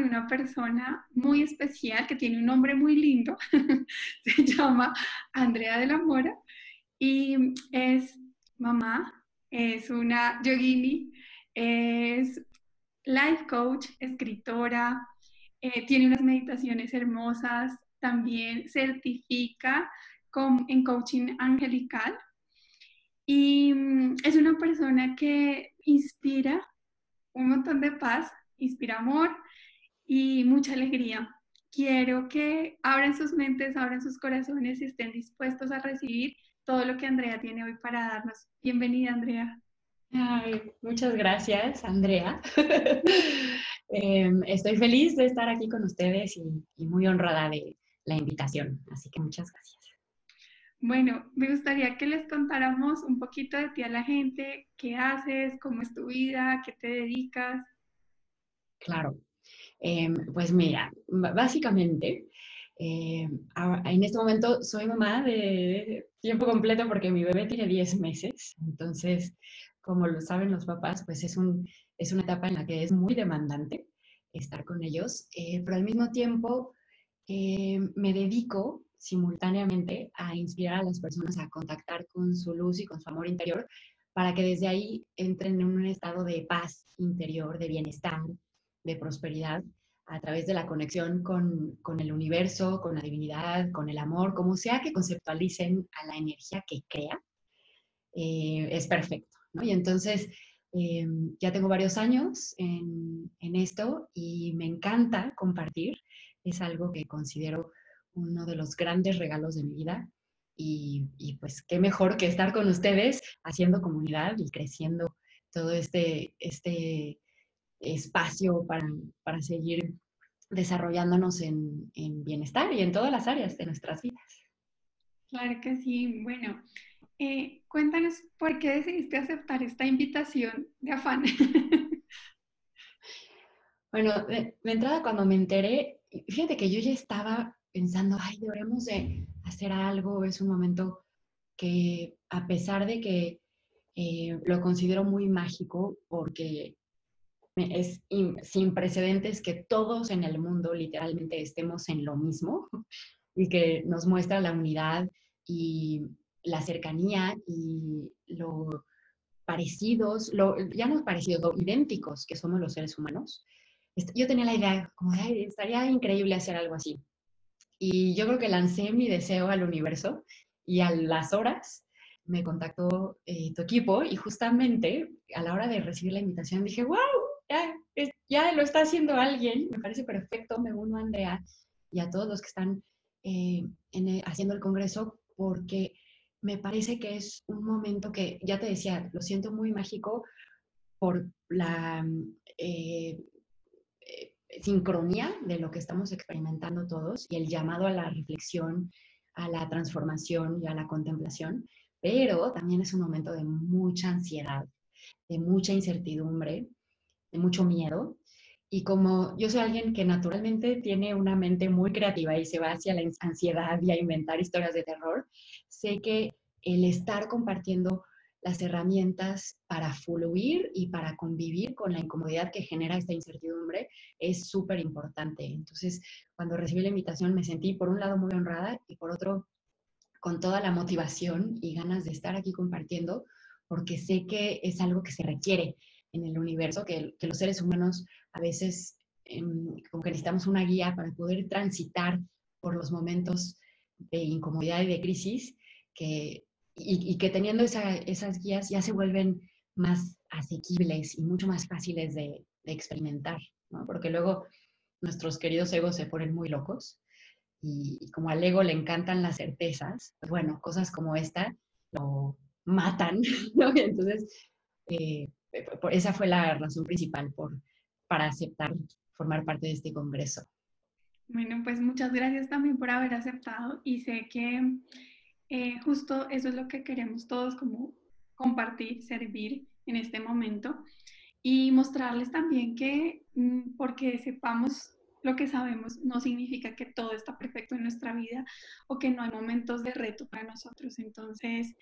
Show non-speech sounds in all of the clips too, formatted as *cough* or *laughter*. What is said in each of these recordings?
con una persona muy especial que tiene un nombre muy lindo. *laughs* Se llama Andrea de la Mora y es mamá, es una yogini, es life coach, escritora, eh, tiene unas meditaciones hermosas, también certifica en coaching angelical y mm, es una persona que inspira un montón de paz, inspira amor y mucha alegría. Quiero que abran sus mentes, abran sus corazones y estén dispuestos a recibir todo lo que Andrea tiene hoy para darnos. Bienvenida, Andrea. muchas gracias, Andrea. *laughs* Em, estoy feliz de estar aquí con ustedes y muy honrada de la invitación, así que muchas gracias. Bueno, me gustaría que les contáramos un poquito de ti a la gente, qué haces, cómo es tu vida, qué te dedicas. Claro, em, pues mira, básicamente, em, en este momento soy mamá de tiempo completo porque mi bebé tiene 10 meses, entonces, como lo saben los papás, pues es, un, es una etapa en la que es muy demandante estar con ellos, eh, pero al mismo tiempo em, me dedico simultáneamente a inspirar a las personas a contactar con su luz y con su amor interior para que desde ahí entren en un estado de paz interior, de bienestar, de prosperidad, a través de la conexión con, el universo, con la divinidad, con el amor, como sea que conceptualicen a la energía que crea, eh, es perfecto. Y entonces, eh, ya tengo varios años en, en esto y me encanta compartir. Es algo que considero uno de los grandes regalos de mi vida. Y, pues qué mejor que estar con ustedes haciendo comunidad y creciendo todo este, este espacio para, para seguir desarrollándonos en, en, bienestar y en todas las áreas de nuestras vidas. Claro que sí. Bueno, eh, cuéntanos por qué decidiste aceptar esta invitación de afán. *laughs* bueno, de, de, entrada cuando me enteré, fíjate que yo ya estaba pensando, ay, deberíamos de hacer algo, es un momento que a pesar de que eh, lo considero muy mágico porque es sin precedentes que todos en el mundo literalmente estemos en lo mismo *laughs* y que nos muestra la unidad y la cercanía y lo parecidos, lo, ya no parecidos, idénticos que somos los seres humanos. Yo tenía la idea, como, estaría increíble hacer algo así. Y yo creo que lancé mi deseo al universo y a las horas me contactó eh, tu equipo y justamente a la hora de recibir la invitación dije, wow, ya, ya lo está haciendo alguien, me parece perfecto, me uno a Andrea y a todos los que están eh, eh, haciendo el Congreso porque me parece que es un momento que, ya te decía, lo siento muy mágico por la sincronía de lo que estamos experimentando todos y el llamado a la reflexión, a la transformación y a la contemplación, pero también es un momento de mucha ansiedad, de mucha incertidumbre, de mucho miedo. Y como yo soy alguien que naturalmente tiene una mente muy creativa y se va hacia la ansiedad y a inventar historias de terror, sé que el estar compartiendo las herramientas para fluir y para convivir con la incomodidad que genera esta incertidumbre es súper importante. Entonces, cuando recibí la invitación me sentí por un lado muy honrada y por otro con toda la motivación y ganas de estar aquí compartiendo, porque sé que es algo que se requiere en el universo, que, los seres humanos a veces em, como que necesitamos una guía para poder transitar por los momentos de incomodidad y de crisis que y, que teniendo esas guías ya se vuelven más asequibles y mucho más fáciles de, experimentar, ¿no? Porque luego nuestros queridos egos se ponen muy locos y, como al ego le encantan las certezas, pues bueno, cosas como esta lo matan, *laughs* ¿no? entonces, eh, esa fue la razón principal por, para aceptar formar parte de este congreso. Bueno, pues muchas gracias también por haber aceptado y sé que eh, justo eso es lo que queremos todos como compartir, servir en este momento y mostrarles también que mm, porque sepamos lo que sabemos no significa que todo está perfecto en nuestra vida o que no hay momentos de reto para nosotros. Entonces,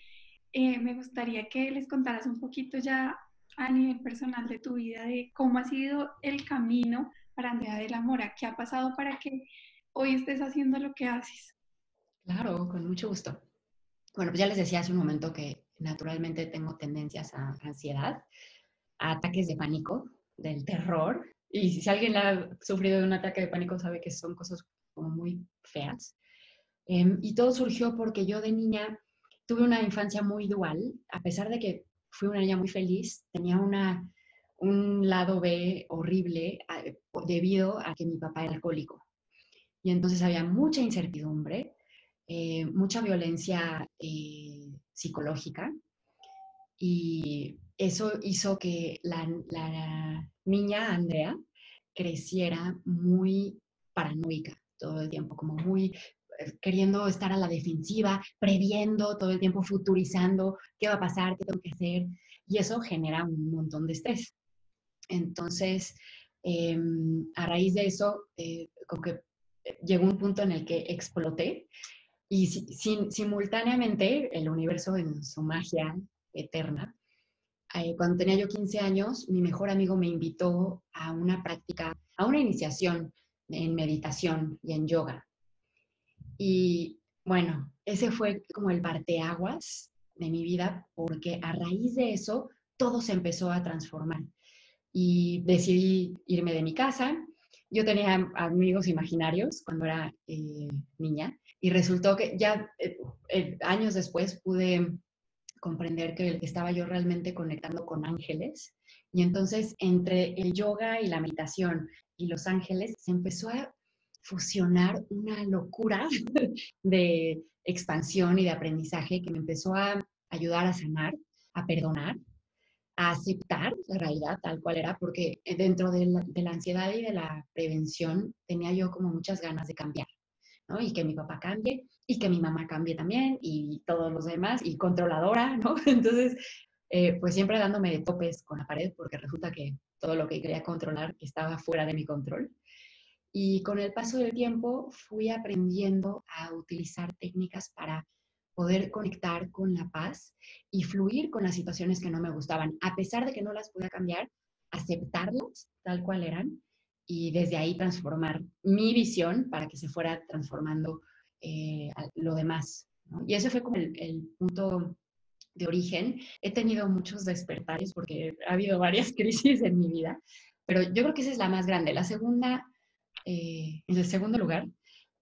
eh, me gustaría que les contaras un poquito ya a nivel personal de tu vida, de cómo ha sido el camino para Andrea de la Mora, qué ha pasado para que hoy estés haciendo lo que haces. Claro, con mucho gusto. Bueno, pues ya les decía hace un momento que naturalmente tengo tendencias a ansiedad, a ataques de pánico, del terror. Y si alguien ha sufrido de un ataque de pánico sabe que son cosas como muy feas. Em, y todo surgió porque yo de niña tuve una infancia muy dual, a pesar de que fui una niña muy feliz, tenía una, un lado B horrible debido a que mi papá era alcohólico. Y entonces había mucha incertidumbre, eh, mucha violencia eh, psicológica y eso hizo que la, niña Andrea creciera muy paranoica todo el tiempo, como muy eh, queriendo estar a la defensiva, previendo todo el tiempo, futurizando qué va a pasar, qué tengo que hacer, y eso genera un montón de estrés. Entonces, em, a raíz de eso, como que llegó un punto en el que exploté y simultáneamente el universo en su magia eterna. Eh, cuando tenía yo 15 años, mi mejor amigo me invitó a una práctica, a una iniciación en meditación y en yoga. Y bueno, ese fue como el parteaguas de mi vida porque a raíz de eso todo se empezó a transformar. Y decidí irme de mi casa. Yo tenía amigos imaginarios cuando era eh, niña y resultó que ya eh, eh, años después pude comprender que estaba yo realmente conectando con ángeles. Y entonces entre el yoga y la meditación y los ángeles se empezó a fusionar una locura *laughs* de expansión y de aprendizaje que me empezó a ayudar a sanar, a perdonar, a aceptar la realidad tal cual era, porque dentro de la, ansiedad y de la prevención tenía yo como muchas ganas de cambiar. Y que mi papá cambie y que mi mamá cambie también y todos los demás y controladora, *laughs* ¿no? Entonces, eh, pues siempre dándome de topes con la pared porque resulta que todo lo que quería controlar estaba fuera de mi control. Y con el paso del tiempo fui aprendiendo a utilizar técnicas para poder conectar con la paz y fluir con las situaciones que no me gustaban, a pesar de que no las podía cambiar, aceptarlas tal cual eran y desde ahí transformar mi visión para que se fuera transformando eh, lo demás. Y ese fue como el, punto de origen. He tenido muchos despertares porque ha habido varias *laughs* crisis en mi vida, pero yo creo que esa es la más grande. La segunda, eh, en el segundo lugar,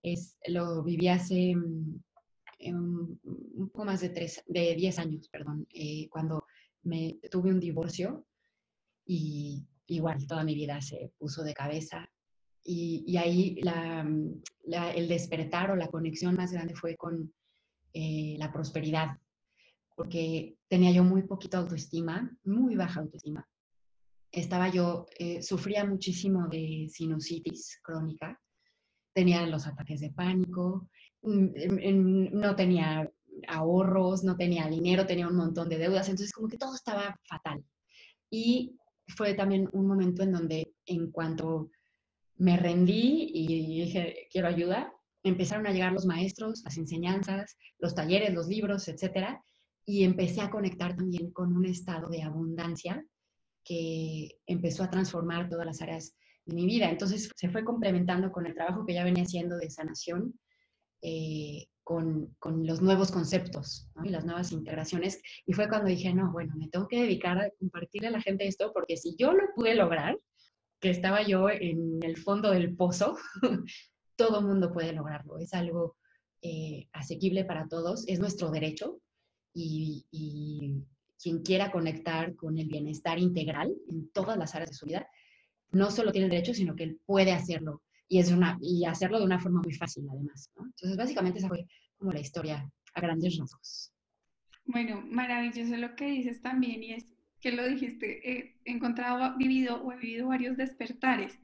es, lo viví hace mm, un, poco más de, tres, de 10 años, perdón, eh, cuando me tuve un divorcio y igual toda mi vida se puso de cabeza. Y, ahí mm, el despertar o la conexión más grande fue con eh, la prosperidad, porque tenía yo muy poquita autoestima, muy baja autoestima. Estaba yo, eh, sufría muchísimo de sinusitis crónica, tenía los ataques de pánico, mm, no tenía ahorros, no tenía dinero, tenía un montón de deudas, entonces como que todo estaba fatal. Y fue también un momento en donde en cuanto me rendí y dije, quiero ayuda, empezaron a llegar los maestros, las enseñanzas, los talleres, los libros, etcétera, y empecé a conectar también con un estado de abundancia que empezó a transformar todas las áreas de mi vida. Entonces se fue complementando con el trabajo que ya venía haciendo de sanación, eh, con, los nuevos conceptos y las nuevas integraciones. Y fue cuando dije, no, bueno, me tengo que dedicar a compartirle a la gente esto, porque si yo lo pude lograr, que estaba yo en el fondo del pozo, *laughs* todo mundo puede lograrlo. Es algo eh, asequible para todos, es nuestro derecho y, y quien quiera conectar con el bienestar integral en todas las áreas de su vida, no solo tiene el derecho, sino que él puede hacerlo y, es una, y hacerlo de una forma muy fácil además. Entonces, básicamente esa fue como la historia a grandes rasgos. Bueno, maravilloso lo que dices también y es que lo dijiste, he encontrado, vivido o he vivido varios despertares,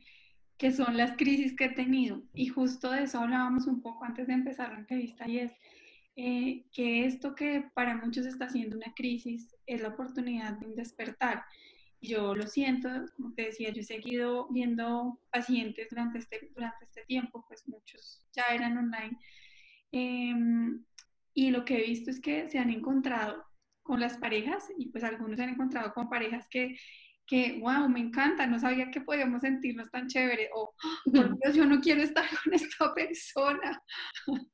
que son las crisis que he tenido. Y justo de eso hablábamos un poco antes de empezar la entrevista y es eh, que esto que para muchos está siendo una crisis es la oportunidad de un despertar yo lo siento, como te decía, yo he seguido viendo pacientes durante este, durante este tiempo, pues muchos ya eran online. Em, y lo que he visto es que se han encontrado con las parejas y pues algunos han encontrado con parejas que, que, wow, me encanta, no sabía que podíamos sentirnos tan chévere o, por *laughs* Dios, yo no quiero estar con esta persona. *laughs*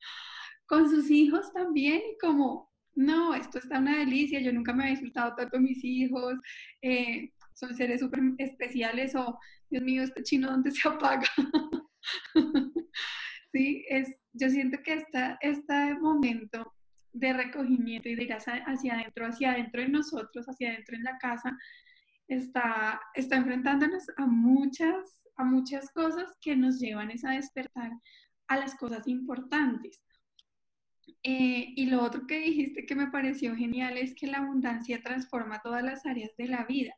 con sus hijos también y como, no, esto está una delicia, yo nunca me había disfrutado tanto mis hijos, eh, son seres súper especiales o, Dios mío, este chino, ¿dónde se *laughs* apaga? sí, es, yo siento que esta, este momento de recogimiento y de ir hacia, adentro, hacia adentro de nosotros, hacia adentro en la casa, está, está enfrentándonos a muchas, a muchas cosas que nos llevan a despertar a las cosas importantes. Eh, y lo otro que dijiste que me pareció genial es que la abundancia transforma todas las áreas de la vida.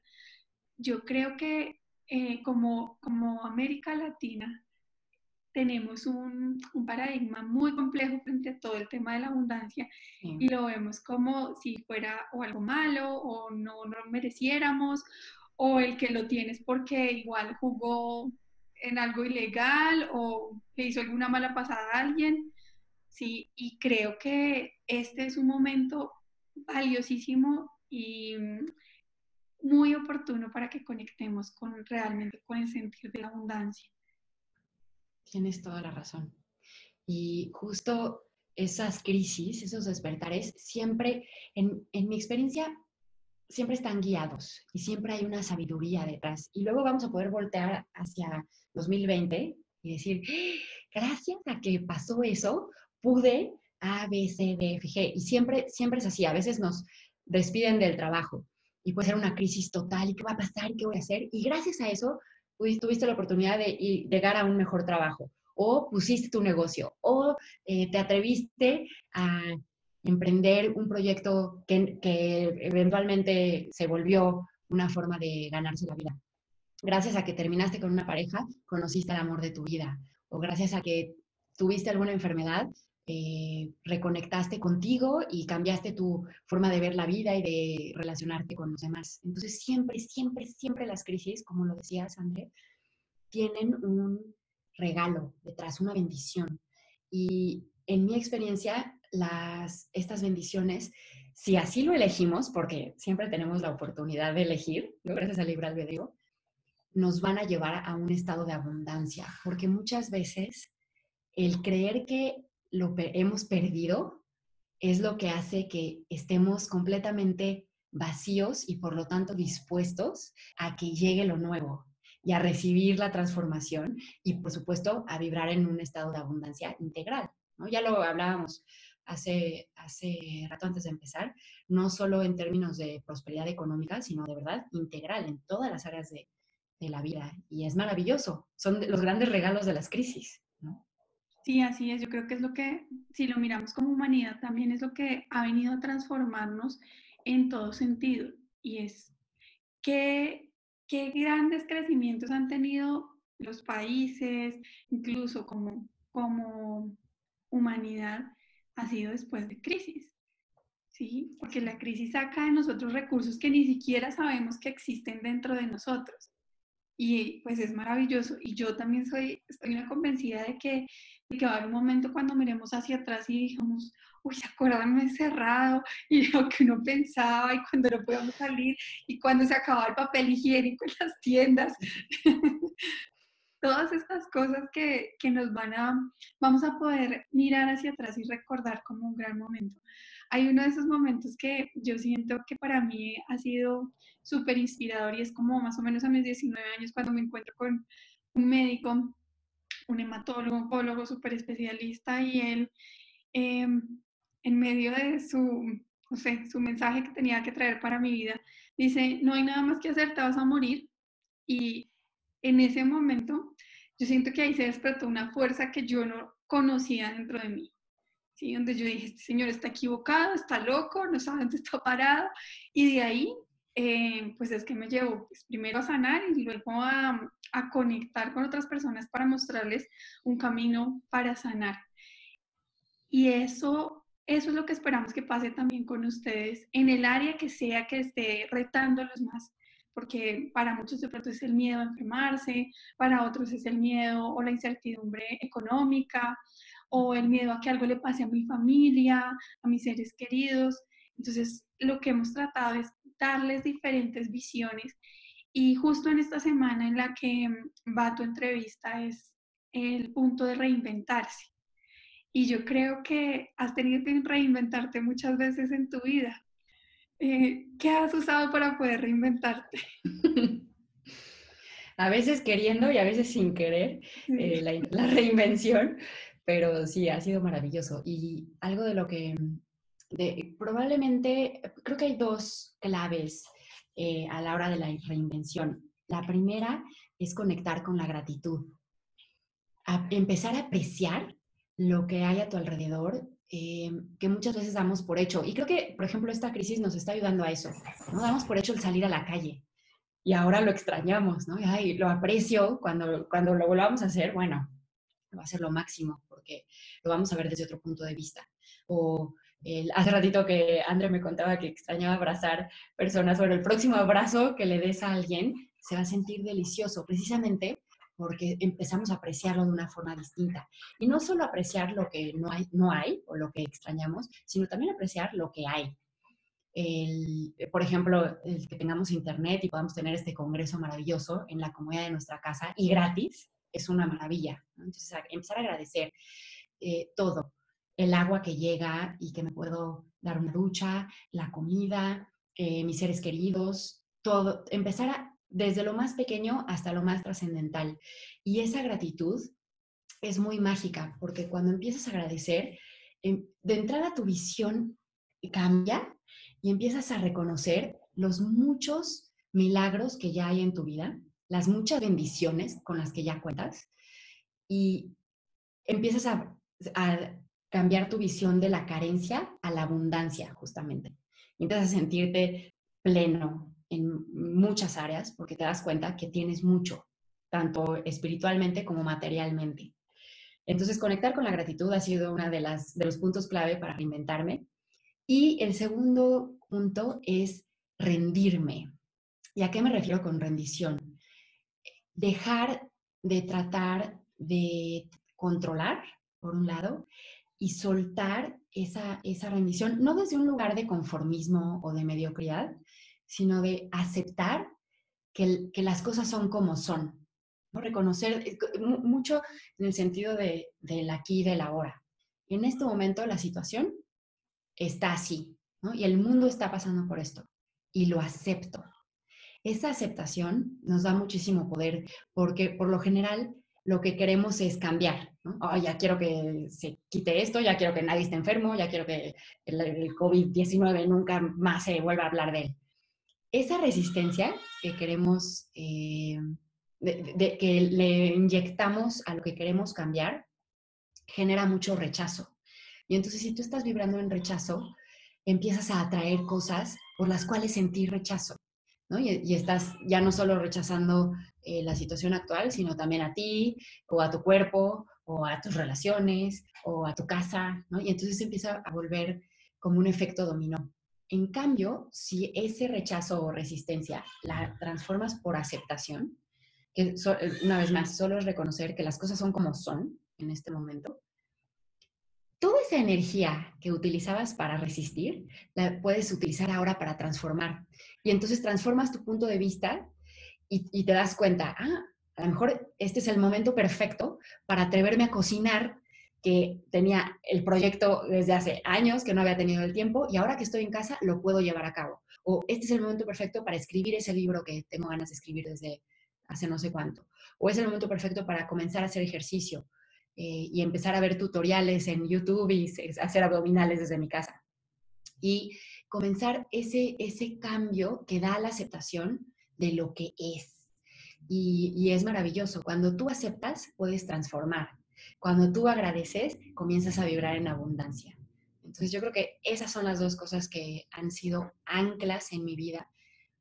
Yo creo que eh, como, como América Latina tenemos un, un, paradigma muy complejo frente a todo el tema de la abundancia y lo vemos como si fuera o algo malo o no, no lo mereciéramos o el que lo tienes porque igual jugó en algo ilegal o le hizo alguna mala pasada a alguien. Sí, y creo que este es un momento valiosísimo y muy oportuno para que conectemos con realmente con el sentido de la abundancia. Tienes toda la razón. Y justo esas crisis, esos despertares, siempre, en, en mi experiencia, siempre están guiados y siempre hay una sabiduría detrás. Y luego vamos a poder voltear hacia 2020 y decir, gracias a que pasó eso, pude A, B, C, D, F, G. Y siempre, siempre es así. A veces nos despiden del trabajo y puede ser una crisis total. ¿Y qué va a pasar? ¿Y qué voy a hacer? Y gracias a eso tuviste la oportunidad de llegar a un mejor trabajo, o pusiste tu negocio, o eh, te atreviste a emprender un proyecto que, que eventualmente se volvió una forma de ganarse la vida. Gracias a que terminaste con una pareja, conociste el amor de tu vida. O gracias a que tuviste alguna enfermedad, eh, reconectaste contigo y cambiaste tu forma de ver la vida y de relacionarte con los demás. Entonces, siempre, siempre, siempre las crisis, como lo decías, André, tienen un regalo detrás, una bendición. Y en mi experiencia, estas bendiciones, si así lo elegimos, porque siempre tenemos la oportunidad de elegir, gracias al libre albedrío, nos van a llevar a un estado de abundancia, porque muchas veces el creer que lo hemos perdido es lo que hace que estemos completamente vacíos y por lo tanto dispuestos a que llegue lo nuevo y a recibir la transformación y por supuesto a vibrar en un estado de abundancia integral. Ya lo hablábamos hace, hace rato antes de empezar, no solo en términos de prosperidad económica, sino de verdad integral en todas las áreas de la vida. Y es maravilloso, son los grandes regalos de las crisis. Sí, así es. Yo creo que es lo que, si lo miramos como humanidad, también es lo que ha venido a transformarnos en todo sentido. Y es qué, qué grandes crecimientos han tenido los países, incluso como, como humanidad, ha sido después de crisis. ¿Sí? Porque la crisis saca de nosotros recursos que ni siquiera sabemos que existen dentro de nosotros. Y pues es maravilloso. Y yo también soy, estoy una convencida de que que va a haber un momento cuando miremos hacia atrás y digamos, uy, ¿se acuerdan me cerrado? *laughs* Y lo que uno pensaba y cuando no podíamos salir y cuando se acababa el papel higiénico en las tiendas. *laughs* Todas estas cosas que, que nos van a, vamos a poder mirar hacia atrás y recordar como un gran momento. Hay uno de esos momentos que yo siento que para mí ha sido súper inspirador y es como más o menos a mis 19 años cuando me encuentro con un médico un hematólogo, oncólogo súper especialista y él em, en medio de su, su mensaje que tenía que traer para mi vida, dice, no hay nada más que hacer, te vas a morir. Y en ese momento yo siento que ahí se despertó una fuerza que yo no conocía dentro de mí. ¿Sí? Donde yo dije, este señor está equivocado, está loco, no sabe dónde está parado. Y de ahí eh, pues es que me llevo pues, primero a sanar y luego a, a, conectar con otras personas para mostrarles un camino para sanar. Y eso, eso es lo que esperamos que pase también con ustedes en el área que sea que esté retándolos más, porque para muchos de pronto es el miedo a enfermarse, para otros es el miedo o la incertidumbre económica o el miedo a que algo le pase a mi familia, a mis seres queridos. Entonces, lo que hemos tratado es darles diferentes visiones y justo en esta semana en la que va tu entrevista es el punto de reinventarse. Y yo creo que has tenido que reinventarte muchas veces en tu vida. Eh, ¿Qué has usado para poder reinventarte? *laughs* a veces queriendo y a veces sin querer eh, la, reinvención, pero sí, ha sido maravilloso. Y algo de lo que probablemente, creo que hay dos claves eh, a la hora de la reinvención. La primera es conectar con la gratitud, empezar a apreciar lo que hay a tu alrededor, eh, que muchas veces damos por hecho. Y creo que, por ejemplo, esta crisis nos está ayudando a eso. No damos por hecho el salir a la calle. Y ahora lo extrañamos, ¿no? Ay, lo aprecio cuando, cuando lo volvamos a hacer, bueno, va a ser lo máximo porque lo vamos a ver desde otro punto de vista. O el, hace ratito que André me contaba que extrañaba abrazar personas, bueno, el próximo abrazo que le des a alguien se va a sentir delicioso, precisamente porque empezamos a apreciarlo de una forma distinta. Y no solo apreciar lo que no hay, no hay o lo que extrañamos, sino también apreciar lo que hay. El, por ejemplo, el que tengamos internet y podamos tener este congreso maravilloso en la comodidad de nuestra casa y gratis, es una maravilla. Entonces, empezar a agradecer eh, todo, el agua que llega y que me puedo dar una ducha, la comida, eh, mis seres queridos, todo, empezar desde lo más pequeño hasta lo más trascendental. Y esa gratitud es muy mágica, porque cuando empiezas a agradecer, em, de entrada tu visión cambia y empiezas a reconocer los muchos milagros que ya hay en tu vida, las muchas bendiciones con las que ya cuentas y empiezas a, cambiar tu visión de la carencia a la abundancia, justamente. Y empiezas a sentirte pleno en muchas áreas porque te das cuenta que tienes mucho, tanto espiritualmente como materialmente. Entonces, conectar con la gratitud ha sido uno de, de los puntos clave para reinventarme. Y el segundo punto es rendirme. ¿Y a qué me refiero con rendición? Dejar de tratar de controlar, por un lado, y soltar esa, esa rendición, no desde un lugar de conformismo o de mediocridad, sino de aceptar que, que las cosas son como son. ¿no? Reconocer eh, mucho en el sentido de, del aquí y del ahora. En este momento la situación está así, ¿no? y el mundo está pasando por esto, y lo acepto. Esa aceptación nos da muchísimo poder porque por lo general lo que queremos es cambiar. ¿no? ya quiero que se quite esto, ya quiero que nadie esté enfermo, ya quiero que el, COVID-19 nunca más se vuelva a hablar de él. Esa resistencia que queremos, eh, de, que le inyectamos a lo que queremos cambiar, genera mucho rechazo. Y entonces si tú estás vibrando en rechazo, empiezas a atraer cosas por las cuales sentir rechazo. Y, estás ya no solo rechazando eh, la situación actual, sino también a ti, o a tu cuerpo, o a tus relaciones, o a tu casa. Y entonces empieza a volver como un efecto dominó. En cambio, si ese rechazo o resistencia la transformas por aceptación, que una vez más, solo es reconocer que las cosas son como son en este momento, toda esa energía que utilizabas para resistir, la puedes utilizar ahora para transformar. Y entonces transformas tu punto de vista y, te das cuenta, ah, a lo mejor este es el momento perfecto para atreverme a cocinar que tenía el proyecto desde hace años, que no había tenido el tiempo, y ahora que estoy en casa lo puedo llevar a cabo. O este es el momento perfecto para escribir ese libro que tengo ganas de escribir desde hace no sé cuánto. O es el momento perfecto para comenzar a hacer ejercicio eh, y empezar a ver tutoriales en YouTube y hacer abdominales desde mi casa. Y comenzar ese, ese cambio que da la aceptación de lo que es. Y, y es maravilloso. Cuando tú aceptas, puedes transformar. Cuando tú agradeces, comienzas a vibrar en abundancia. Entonces yo creo que esas son las dos cosas que han sido anclas en mi vida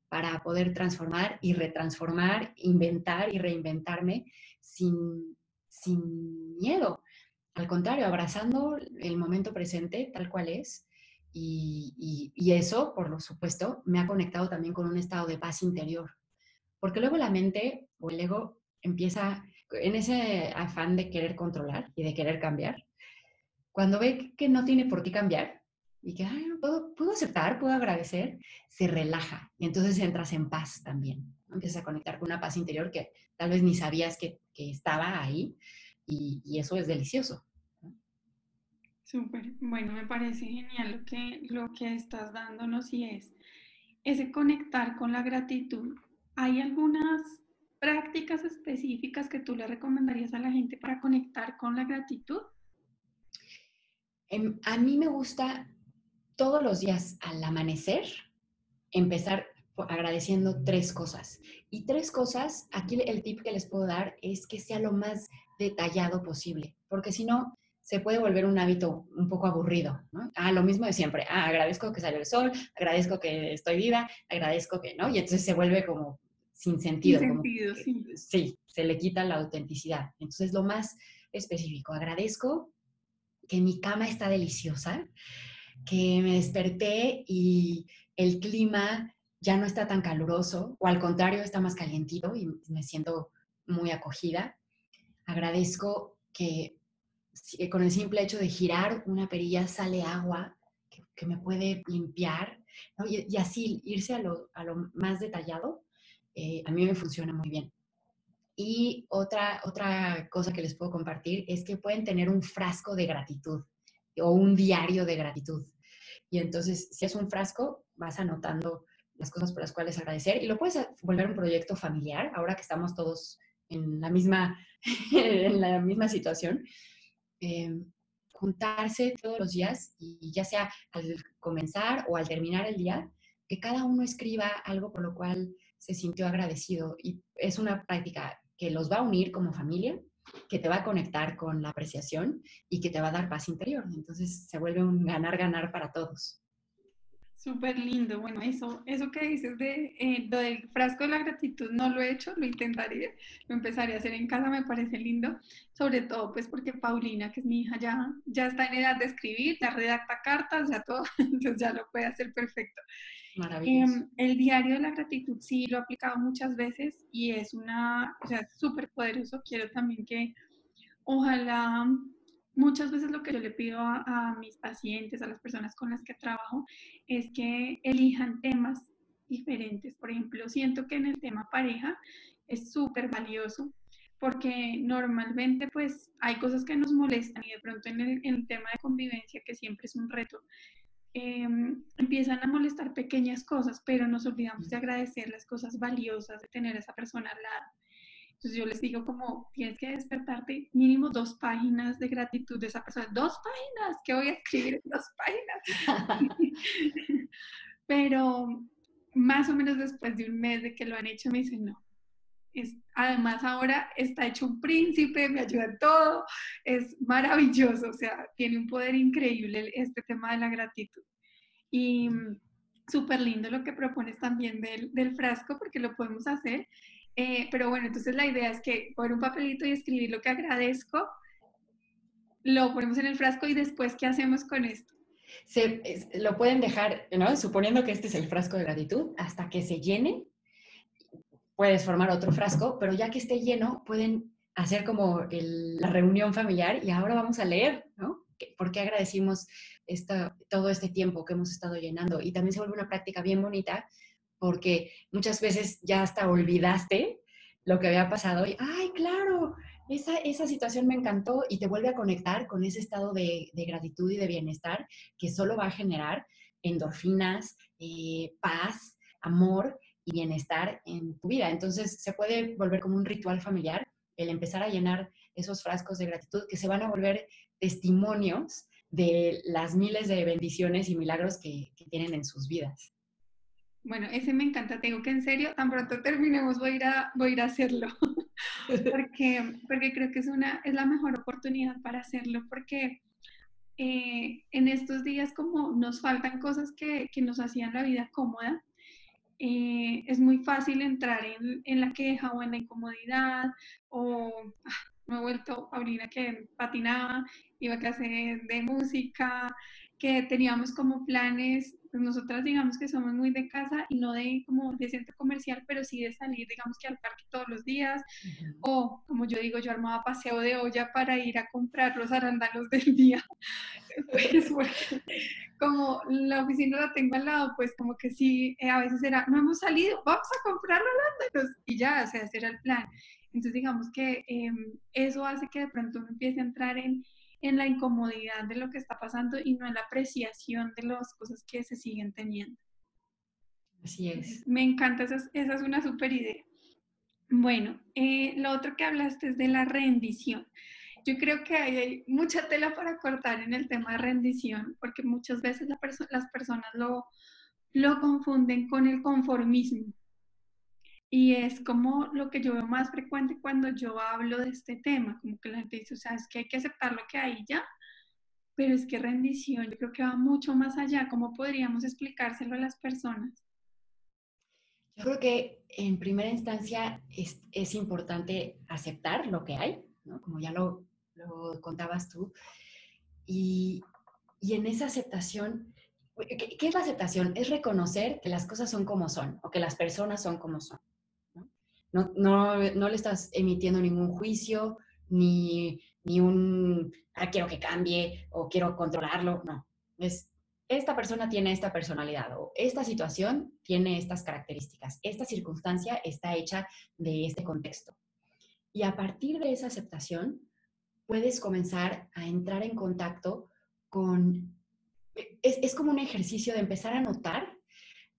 para poder transformar y retransformar, inventar y reinventarme sin, sin miedo. Al contrario, abrazando el momento presente tal cual es. Y, eso, por lo supuesto, me ha conectado también con un estado de paz interior. Porque luego la mente o el ego empieza en ese afán de querer controlar y de querer cambiar. Cuando ve que no tiene por qué cambiar, y que ¿puedo, puedo aceptar, puedo agradecer, se relaja y entonces entras en paz también. Empiezas a conectar con una paz interior que tal vez ni sabías que, que estaba ahí y, y, eso es delicioso. Súper, bueno, me parece genial lo que, lo que estás dándonos y es ese conectar con la gratitud. ¿Hay algunas prácticas específicas que tú le recomendarías a la gente para conectar con la gratitud? Em, a mí me gusta todos los días al amanecer empezar agradeciendo tres cosas. Y tres cosas, aquí el tip que les puedo dar es que sea lo más detallado posible, porque si no, se puede volver un hábito un poco aburrido, ¿no? Ah, lo mismo de siempre. Ah, agradezco que salió el sol, agradezco que estoy viva, agradezco que, ¿no? Y entonces se vuelve como sin sentido. Sin sentido, sí. Sí, se le quita la autenticidad. Entonces, lo más específico, agradezco que mi cama está deliciosa, que me desperté y el clima ya no está tan caluroso, o al contrario, está más calientito y me siento muy acogida. Agradezco que con el simple hecho de girar una perilla sale agua que, me puede limpiar, y, así irse a lo, a lo más detallado, eh, a mí me funciona muy bien. Y otra, otra cosa que les puedo compartir es que pueden tener un frasco de gratitud o un diario de gratitud. Y entonces, si es un frasco, vas anotando las cosas por las cuales agradecer y lo puedes volver un proyecto familiar, ahora que estamos todos en la misma, *laughs* en la misma situación. Eh, juntarse todos los días y ya sea al comenzar o al terminar el día, que cada uno escriba algo por lo cual se sintió agradecido. Y es una práctica que los va a unir como familia, que te va a conectar con la apreciación y que te va a dar paz interior. Entonces se vuelve un ganar-ganar para todos. Súper lindo. Bueno, eso, eso que dices de eh, lo del frasco de la gratitud no lo he hecho, lo intentaré, lo empezaré a hacer en casa, me parece lindo. Sobre todo, pues porque Paulina, que es mi hija, ya, ya está en edad de escribir, ya redacta cartas, ya todo, *laughs* entonces ya lo puede hacer perfecto. Maravilloso. Em, el diario de la gratitud sí lo he aplicado muchas veces y es una, o sea, súper poderoso. Quiero también que ojalá muchas veces lo que yo le pido a, mis pacientes, a las personas con las que trabajo, es que elijan temas diferentes. Por ejemplo, siento que en el tema pareja es súper valioso porque normalmente pues hay cosas que nos molestan y de pronto en el, en el tema de convivencia, que siempre es un reto, Em, empiezan a molestar pequeñas cosas, pero nos olvidamos de agradecer las cosas valiosas de tener a esa persona al lado. Entonces yo les digo como, tienes que despertarte mínimo dos páginas de gratitud de esa persona. Dos páginas, ¿qué voy a escribir en dos páginas? *laughs* pero más o menos después de un mes de que lo han hecho, me dicen, no, es, además ahora está hecho un príncipe, me ayuda en todo, es maravilloso, o sea, tiene un poder increíble este tema de la gratitud. Y súper lindo lo que propones también del, del, frasco, porque lo podemos hacer. Eh, pero bueno, entonces la idea es que poner un papelito y escribir lo que agradezco, lo ponemos en el frasco y después, ¿qué hacemos con esto? Se, lo pueden dejar, ¿no? suponiendo que este es el frasco de gratitud, hasta que se llene puedes formar otro frasco, pero ya que esté lleno, pueden hacer como la reunión familiar y ahora vamos a leer, ¿no? ¿Por qué agradecimos todo este tiempo que hemos estado llenando? Y también se vuelve una práctica bien bonita porque muchas veces ya hasta olvidaste lo que había pasado y, ay, claro, esa, esa situación me encantó y te vuelve a conectar con ese estado de, gratitud y de bienestar que solo va a generar endorfinas, eh, paz, amor y bienestar en tu vida. Entonces se puede volver como un ritual familiar el empezar a llenar esos frascos de gratitud que se van a volver testimonios de las miles de bendiciones y milagros que, tienen en sus vidas. Bueno, ese me encanta. Tengo que en serio, tan pronto terminemos, voy a ir a, voy a, ir a hacerlo. *laughs* porque, porque creo que es, una, es la mejor oportunidad para hacerlo, porque eh, en estos días como nos faltan cosas que, que nos hacían la vida cómoda, eh, es muy fácil entrar en, en, la queja o en la incomodidad o ah, me he vuelto Paulina que patinaba, iba a clase de música que teníamos como planes, pues nosotras digamos que somos muy de casa y no de como de centro comercial, pero sí de salir, digamos que al parque todos los días, o como yo digo, yo armaba paseo de olla para ir a comprar los arándanos del día. *laughs* pues, como la oficina la tengo al lado, pues como que sí, eh, a veces era, no hemos salido, vamos a comprar arándanos y ya, o sea, ese era el plan. Entonces digamos que em, eso hace que de pronto uno empiece a entrar en en la incomodidad de lo que está pasando y no en la apreciación de las cosas que se siguen teniendo. Así es. Me encanta, esa es, esa es una super idea. Bueno, eh, lo otro que hablaste es de la rendición. Yo creo que hay, mucha tela para cortar en el tema de rendición, porque muchas veces las personas lo, lo confunden con el conformismo. Y es como lo que yo veo más frecuente cuando yo hablo de este tema, como que la gente dice, o sea, es que hay que aceptar lo que hay ya, pero es que rendición yo creo que va mucho más allá. ¿Cómo podríamos explicárselo a las personas? Yo creo que en primera instancia es, es importante aceptar lo que hay, ¿no? como ya lo, lo contabas tú, y, y, en esa aceptación, ¿qué, ¿qué es la aceptación? Es reconocer que las cosas son como son o que las personas son como son. No, no, no le estás emitiendo ningún juicio, ni, ni un, ah, quiero que cambie o quiero controlarlo. No, es, esta persona tiene esta personalidad o esta situación tiene estas características. Esta circunstancia está hecha de este contexto. Y a partir de esa aceptación, puedes comenzar a entrar en contacto con... Es, es como un ejercicio de empezar a notar,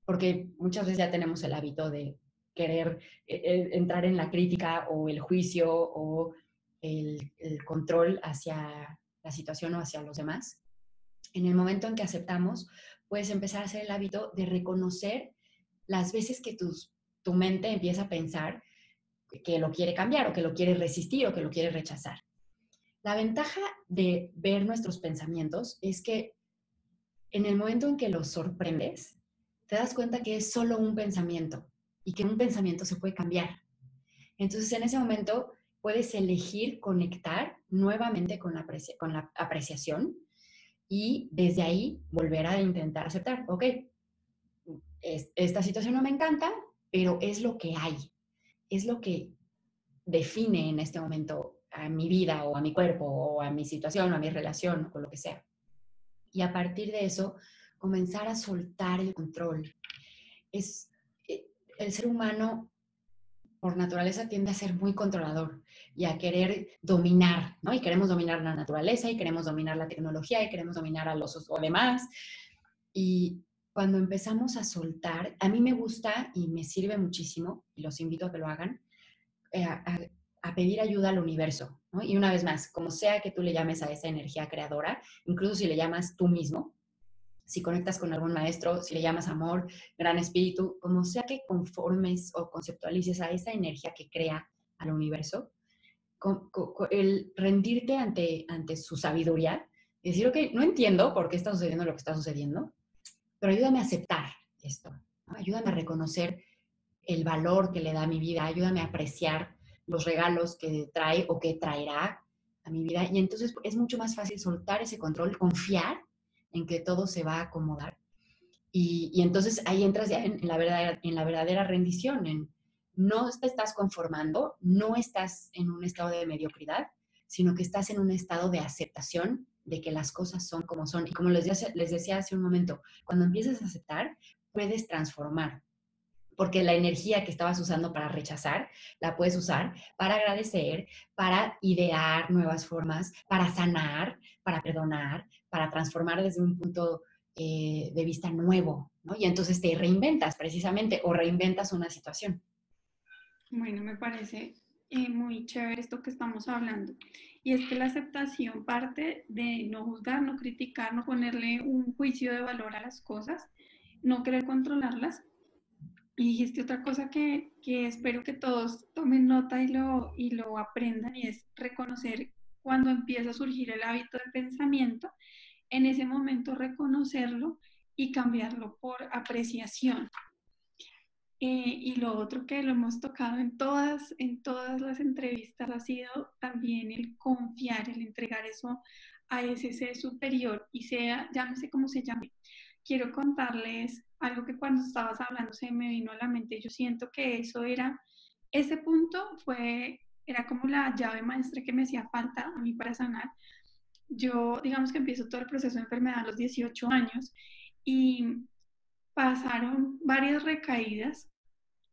porque muchas veces ya tenemos el hábito de querer eh, eh, entrar en la crítica o el juicio o el, control hacia la situación o hacia los demás. En el momento en que aceptamos, puedes empezar a hacer el hábito de reconocer las veces que tu mente empieza a pensar que lo quiere cambiar o que lo quiere resistir o que lo quiere rechazar. La ventaja de ver nuestros pensamientos es que en el momento en que los sorprendes, te das cuenta que es solo un pensamiento y que un pensamiento se puede cambiar. Entonces, en ese momento puedes elegir conectar nuevamente con la, con la apreciación y desde ahí volver a intentar aceptar, ok, esta situación no me encanta, pero es lo que hay, es lo que define en este momento a mi vida o a mi cuerpo o a mi situación o a mi relación o lo que sea. Y a partir de eso, comenzar a soltar el control. Es, el ser humano por naturaleza tiende a ser muy controlador y a querer dominar, ¿no? Y queremos dominar la naturaleza y queremos dominar la tecnología y queremos dominar a los o demás. Y cuando empezamos a soltar, a mí me gusta y me sirve muchísimo, y los invito a que lo hagan, eh, a, a, pedir ayuda al universo, ¿no? Y una vez más, como sea que tú le llames a esa energía creadora, incluso si le llamas tú mismo, si conectas con algún maestro, si le llamas amor, gran espíritu, como sea que conformes o conceptualices a esa energía que crea al universo, el rendirte ante, ante su sabiduría y decir, ok, no entiendo por qué está sucediendo lo que está sucediendo, pero ayúdame a aceptar esto, ayúdame a reconocer el valor que le da a mi vida, ayúdame a apreciar los regalos que trae o que traerá a mi vida. Y entonces es mucho más fácil soltar ese control, confiar en que todo se va a acomodar. Y, entonces ahí entras ya en, la verdadera, en la verdadera rendición, en no te estás conformando, no estás en un estado de mediocridad, sino que estás en un estado de aceptación de que las cosas son como son. Y como les les decía hace un momento, cuando empiezas a aceptar, puedes transformar, porque la energía que estabas usando para rechazar, la puedes usar para agradecer, para idear nuevas formas, para sanar, para perdonar, para transformar desde un punto eh, de vista nuevo, ¿no? Y entonces te reinventas precisamente o reinventas una situación. Bueno, me parece eh, muy chévere esto que estamos hablando. Y es que la aceptación parte de no juzgar, no criticar, no ponerle un juicio de valor a las cosas, no querer controlarlas. Y dijiste otra cosa que, que espero que todos tomen nota y lo, y lo aprendan y es reconocer cuando empieza a surgir el hábito de pensamiento, en ese momento reconocerlo y cambiarlo por apreciación. Eh, y lo otro que lo hemos tocado en todas, en todas las entrevistas ha sido también el confiar, el entregar eso a ese ser superior y sea, llámese como se llame, quiero contarles algo que cuando estabas hablando se me vino a la mente. Yo siento que eso era, ese punto fue, era como la llave maestra que me hacía falta a mí para sanar. Yo, digamos que empiezo todo el proceso de enfermedad a los 18 años y pasaron varias recaídas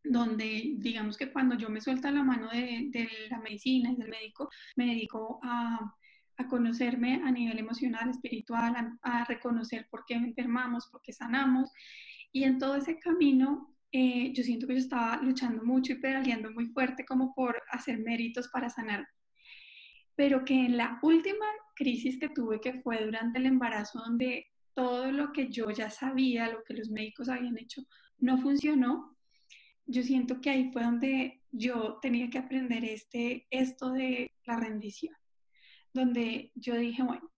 donde digamos que cuando yo me suelta la mano de, de la medicina y del médico, me dedico a a conocerme a nivel emocional, espiritual, a, reconocer por qué enfermamos, por qué sanamos. Y en todo ese camino, eh, yo siento que yo estaba luchando mucho y pedaleando muy fuerte como por hacer méritos para sanar. Pero que en la última crisis que tuve, que fue durante el embarazo, donde todo lo que yo ya sabía, lo que los médicos habían hecho, no funcionó, yo siento que ahí fue donde yo tenía que aprender este, esto de la rendición donde yo dije, bueno,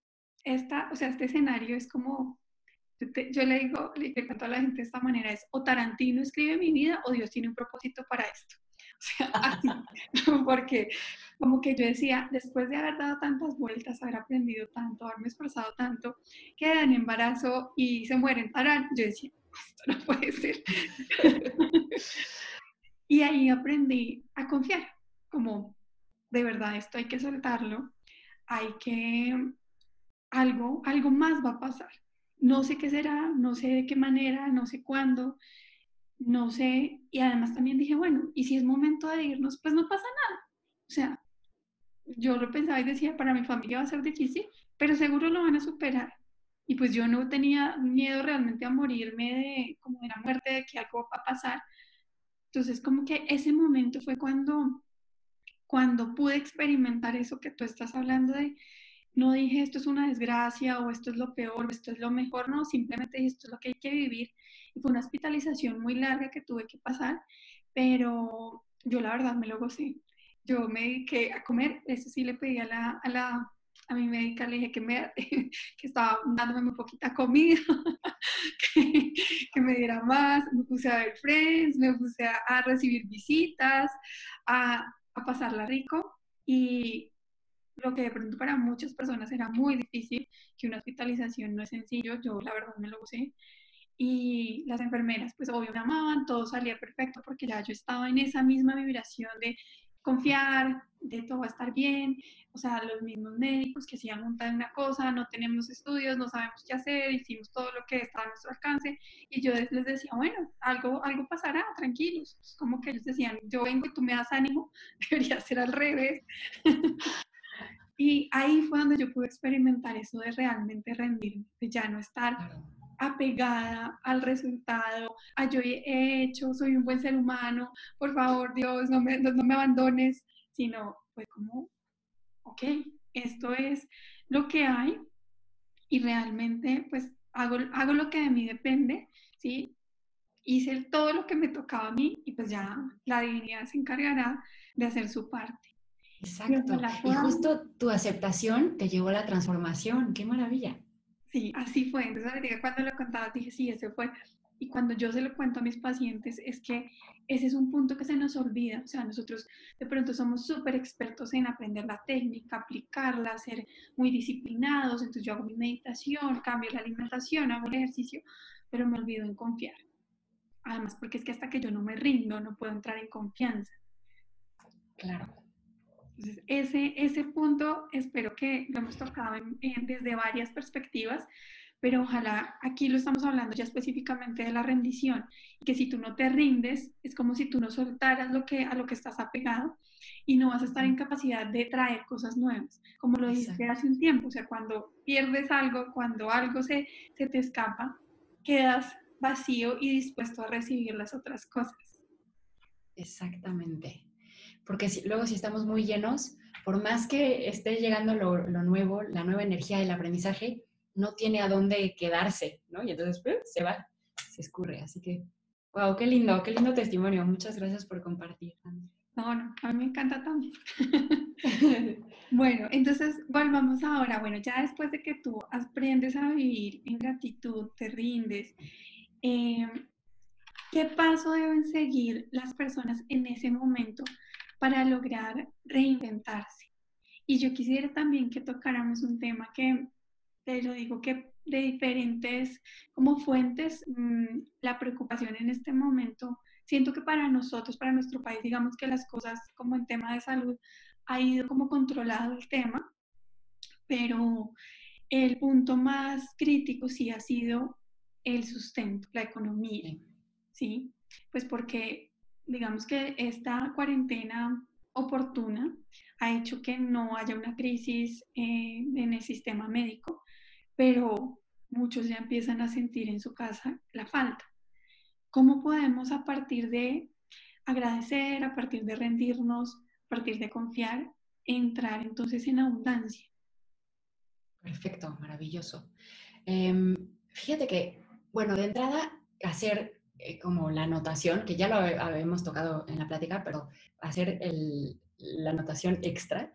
esta, o sea, este escenario es como, yo le digo, le cuento a la gente de esta manera, es o Tarantino escribe mi vida o Dios tiene un propósito para esto. *laughs* O sea, así, *laughs* porque como que yo decía, después de haber dado tantas vueltas, haber aprendido tanto, haberme esforzado tanto, quedan en embarazo y se mueren, tarán, yo decía, esto no puede ser. *laughs* y ahí aprendí a confiar, como de verdad esto hay que soltarlo hay que, algo, algo más va a pasar. No sé qué será, no sé de qué manera, no sé cuándo, no sé. Y además también dije, bueno, y si es momento de irnos, pues no pasa nada. O sea, yo lo pensaba y decía, para mi familia va a ser difícil, pero seguro lo van a superar. Y pues yo no tenía miedo realmente a morirme de como de la muerte, de que algo va a pasar. Entonces, como que ese momento fue cuando cuando pude experimentar eso que tú estás hablando de, no dije esto es una desgracia o esto es lo peor o esto es lo mejor, no, simplemente dije esto es lo que hay que vivir. Y fue una hospitalización muy larga que tuve que pasar, pero yo la verdad me lo gocé. Yo me dediqué a comer, eso sí le pedí a la, a la a mi médica, le dije que, me, *laughs* que estaba dándome muy poquita comida, *laughs* que, que, me diera más, me puse a ver Friends, me puse a, a recibir visitas, a, a pasarla rico y lo que de pronto para muchas personas era muy difícil, que una hospitalización no es sencillo, yo la verdad me lo usé. Y las enfermeras, pues obvio me amaban, todo salía perfecto porque ya yo estaba en esa misma vibración de confiar, de todo va a estar bien, o sea, los mismos médicos que hacían montar una cosa, no tenemos estudios, no sabemos qué hacer, hicimos todo lo que está a nuestro alcance y yo les decía, bueno, algo, algo pasará, tranquilos, como que ellos decían, yo vengo y tú me das ánimo, *laughs* debería ser al revés. *laughs* y ahí fue donde yo pude experimentar eso de realmente rendirme, de ya no estar apegada al resultado, a yo he hecho, soy un buen ser humano, por favor Dios, no me, no, me abandones, sino fue como, ok, esto es lo que hay y realmente pues hago, hago lo que de mí depende, ¿sí? Hice todo lo que me tocaba a mí y pues ya la divinidad se encargará de hacer su parte. Exacto. Y justo tu aceptación te llevó a la transformación. ¡Qué maravilla! Sí, así fue. Entonces, cuando lo contaba, dije, sí, ese fue. Y cuando yo se lo cuento a mis pacientes, es que ese es un punto que se nos olvida. O sea, nosotros de pronto somos súper expertos en aprender la técnica, aplicarla, ser muy disciplinados. Entonces, yo hago mi meditación, cambio la alimentación, hago el ejercicio, pero me olvido en confiar. Además, porque es que hasta que yo no me rindo, no puedo entrar en confianza. Claro. Entonces, ese, ese punto espero que lo hemos tocado desde varias perspectivas, pero ojalá aquí lo estamos hablando ya específicamente de la rendición, que si tú no te rindes, es como si tú no soltaras lo que, a lo que estás apegado y no vas a estar en capacidad de traer cosas nuevas, como lo dijiste hace un tiempo, o sea, cuando pierdes algo, cuando algo se, se te escapa, quedas vacío y dispuesto a recibir las otras cosas. Exactamente porque luego si estamos muy llenos, por más que esté llegando lo, nuevo, la nueva energía del aprendizaje, no tiene a dónde quedarse, ¿no? Y entonces se va, se escurre. Así que, wow, qué lindo, qué lindo testimonio. Muchas gracias por compartir. No, no, a mí me encanta también. *laughs* bueno, entonces volvamos ahora. Bueno, ya después de que tú aprendes a vivir en gratitud, te rindes, eh, ¿qué paso deben seguir las personas en ese momento para lograr reinventarse. Y yo quisiera también que tocáramos un tema que, te lo digo, que de diferentes como fuentes, mm, la preocupación en este momento, siento que para nosotros, para nuestro país, digamos que las cosas como en tema de salud ha ido como controlado el tema, pero el punto más crítico sí ha sido el sustento, la economía, ¿sí? Pues porque digamos que esta cuarentena oportuna ha hecho que no haya una crisis eh, en el sistema médico, pero muchos ya empiezan a sentir en su casa la falta. ¿Cómo podemos a partir de agradecer, a partir de rendirnos, a partir de confiar, entrar entonces en abundancia? Perfecto, maravilloso. Em, fíjate que, bueno, de entrada, hacer como la anotación, que ya lo habíamos tocado en la plática, pero hacer la anotación extra,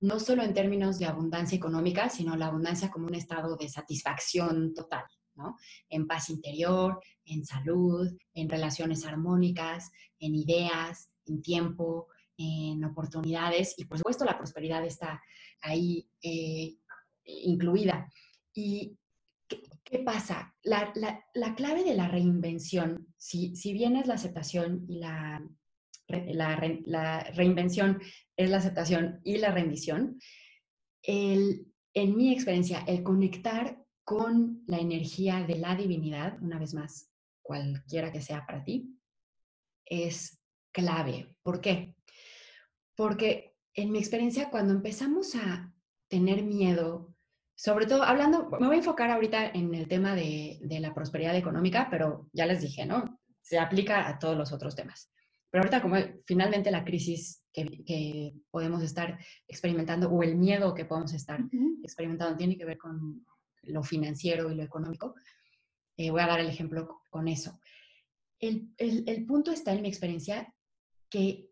no solo en términos de abundancia económica, sino la abundancia como un estado de satisfacción total, ¿no? En paz interior, en salud, en relaciones armónicas, en ideas, en tiempo, en oportunidades y por supuesto la prosperidad está ahí eh, incluida. ¿Y qué, pasa? La, clave de la reinvención, si, si bien es la aceptación y la, la, reinvención es la aceptación y la rendición, el, en mi experiencia, el conectar con la energía de la divinidad, una vez más, cualquiera que sea para ti, es clave. ¿Por qué? Porque en mi experiencia, cuando empezamos a tener miedo sobre todo, hablando, me voy a enfocar ahorita en el tema de, la prosperidad económica, pero ya les dije, ¿no? Se aplica a todos los otros temas. Pero ahorita como finalmente la crisis que, podemos estar experimentando o el miedo que podemos estar experimentando tiene que ver con lo financiero y lo económico, eh, voy a dar el ejemplo con eso. El, el punto está en mi experiencia que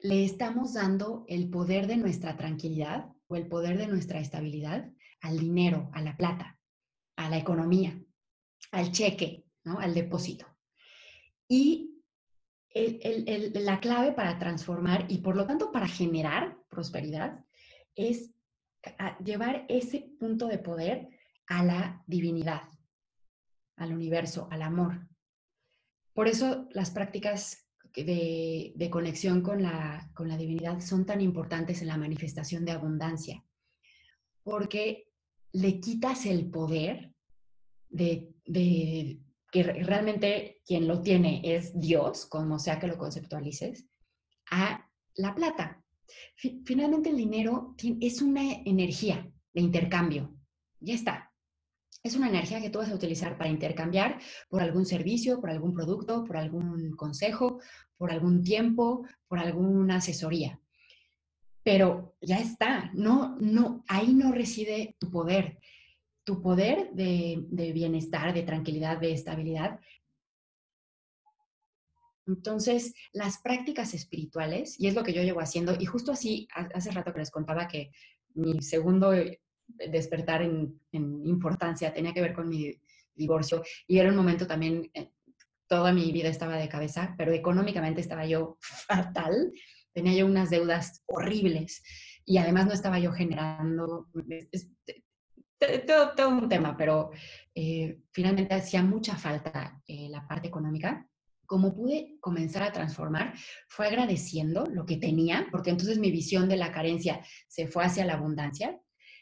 le estamos dando el poder de nuestra tranquilidad o el poder de nuestra estabilidad al dinero, a la plata, a la economía, al cheque, ¿no? al depósito. Y la clave para transformar y por lo tanto para generar prosperidad es llevar ese punto de poder a la divinidad, al universo, al amor. Por eso las prácticas de, conexión con la, con la divinidad son tan importantes en la manifestación de abundancia, porque le quitas el poder de, que realmente quien lo tiene es Dios, como sea que lo conceptualices, a la plata. Finalmente el dinero es una energía de intercambio. Ya está. Es una energía que tú vas a utilizar para intercambiar por algún servicio, por algún producto, por algún consejo, por algún tiempo, por alguna asesoría pero ya está, no, no, ahí no reside tu poder. Tu poder de, bienestar, de tranquilidad, de estabilidad. Entonces, las prácticas espirituales, y es lo que yo llevo haciendo, y justo así, hace rato que les contaba que mi segundo eh, despertar en, importancia tenía que ver con mi divorcio, y era un momento también, eh, toda mi vida estaba de cabeza, pero económicamente estaba yo fatal, tenía yo unas deudas horribles y además no estaba yo generando, todo, un tema, pero eh, finalmente hacía mucha falta eh, la parte económica. Como pude comenzar a transformar fue agradeciendo lo que tenía, porque entonces mi visión de la carencia se fue hacia la abundancia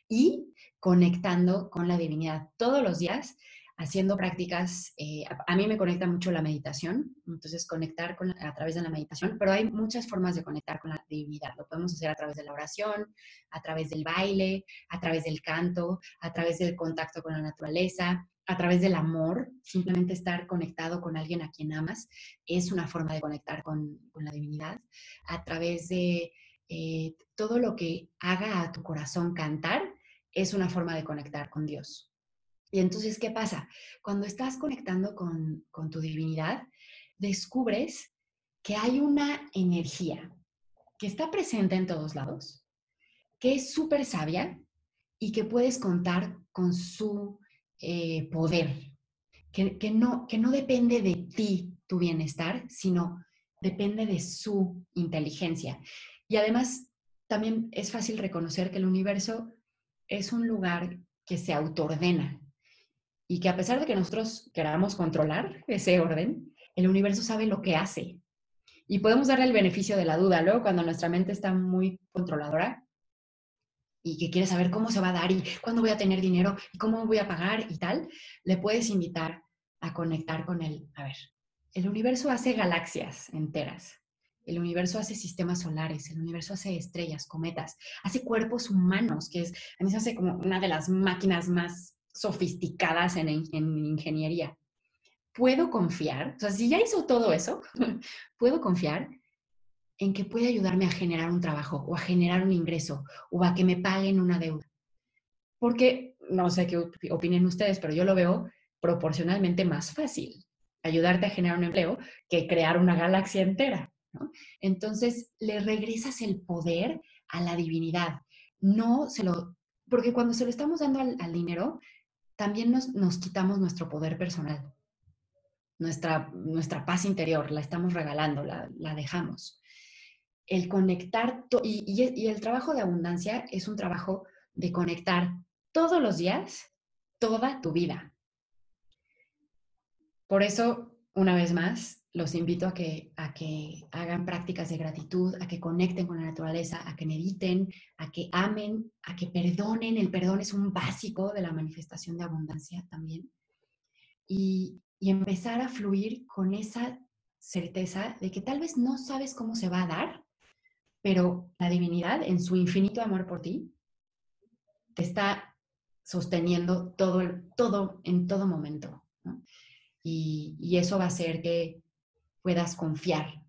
y conectando con la divinidad todos los días haciendo prácticas, eh, a, mí me conecta mucho la meditación, entonces conectar con, a través de la meditación, pero hay muchas formas de conectar con la divinidad. Lo podemos hacer a través de la oración, a través del baile, a través del canto, a través del contacto con la naturaleza, a través del amor, simplemente estar conectado con alguien a quien amas es una forma de conectar con, la divinidad, a través de eh, todo lo que haga a tu corazón cantar es una forma de conectar con Dios. Y entonces, ¿qué pasa? Cuando estás conectando con, tu divinidad, descubres que hay una energía que está presente en todos lados, que es súper sabia y que puedes contar con su eh, poder, que, no, que no depende de ti tu bienestar, sino depende de su inteligencia. Y además también es fácil reconocer que el universo es un lugar que se autoordena y que a pesar de que nosotros queramos controlar ese orden, el universo sabe lo que hace. Y podemos darle el beneficio de la duda. Luego, cuando nuestra mente está muy controladora y que quiere saber cómo se va a dar y cuándo voy a tener dinero y cómo voy a pagar y tal, le puedes invitar a conectar con él. A ver, el universo hace galaxias enteras. El universo hace sistemas solares, el universo hace estrellas, cometas, hace cuerpos humanos, que es, a mí se hace como una de las máquinas más sofisticadas en, en ingeniería. ¿Puedo confiar? O sea, si ya hizo todo eso, *laughs* ¿puedo confiar en que puede ayudarme a generar un trabajo o a generar un ingreso o a que me paguen una deuda? Porque no sé qué opinen ustedes, pero yo lo veo proporcionalmente más fácil ayudarte a generar un empleo que crear una galaxia entera. Entonces, le regresas el poder a la divinidad. No se lo, porque cuando se lo estamos dando al, dinero, también nos, nos, quitamos nuestro poder personal, nuestra, nuestra paz interior, la estamos regalando, la, la dejamos. El conectar, y, y el trabajo de abundancia es un trabajo de conectar todos los días toda tu vida. Por eso, una vez más, los invito a que, a que hagan prácticas de gratitud, a que conecten con la naturaleza, a que mediten, a que amen, a que perdonen. El perdón es un básico de la manifestación de abundancia también. Y, empezar a fluir con esa certeza de que tal vez no sabes cómo se va a dar, pero la divinidad en su infinito amor por ti te está sosteniendo todo, todo en todo momento. Y, y, eso va a hacer que puedas confiar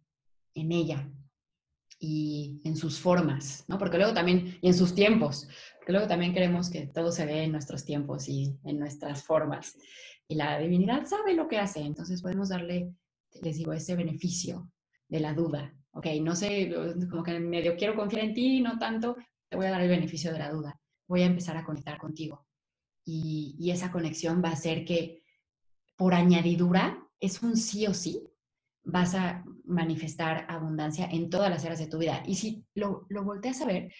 en ella y en sus formas, ¿no? Porque luego también, y en sus tiempos, porque luego también queremos que todo se ve en nuestros tiempos y en nuestras formas. Y la divinidad sabe lo que hace, entonces podemos darle, les digo, ese beneficio de la duda. Ok, no sé, como que medio quiero confiar en ti, no tanto, te voy a dar el beneficio de la duda. Voy a empezar a conectar contigo. Y, y esa conexión va a ser que, por añadidura, es un sí o sí vas a manifestar abundancia en todas las áreas de tu vida. Y si lo, lo volteas a ver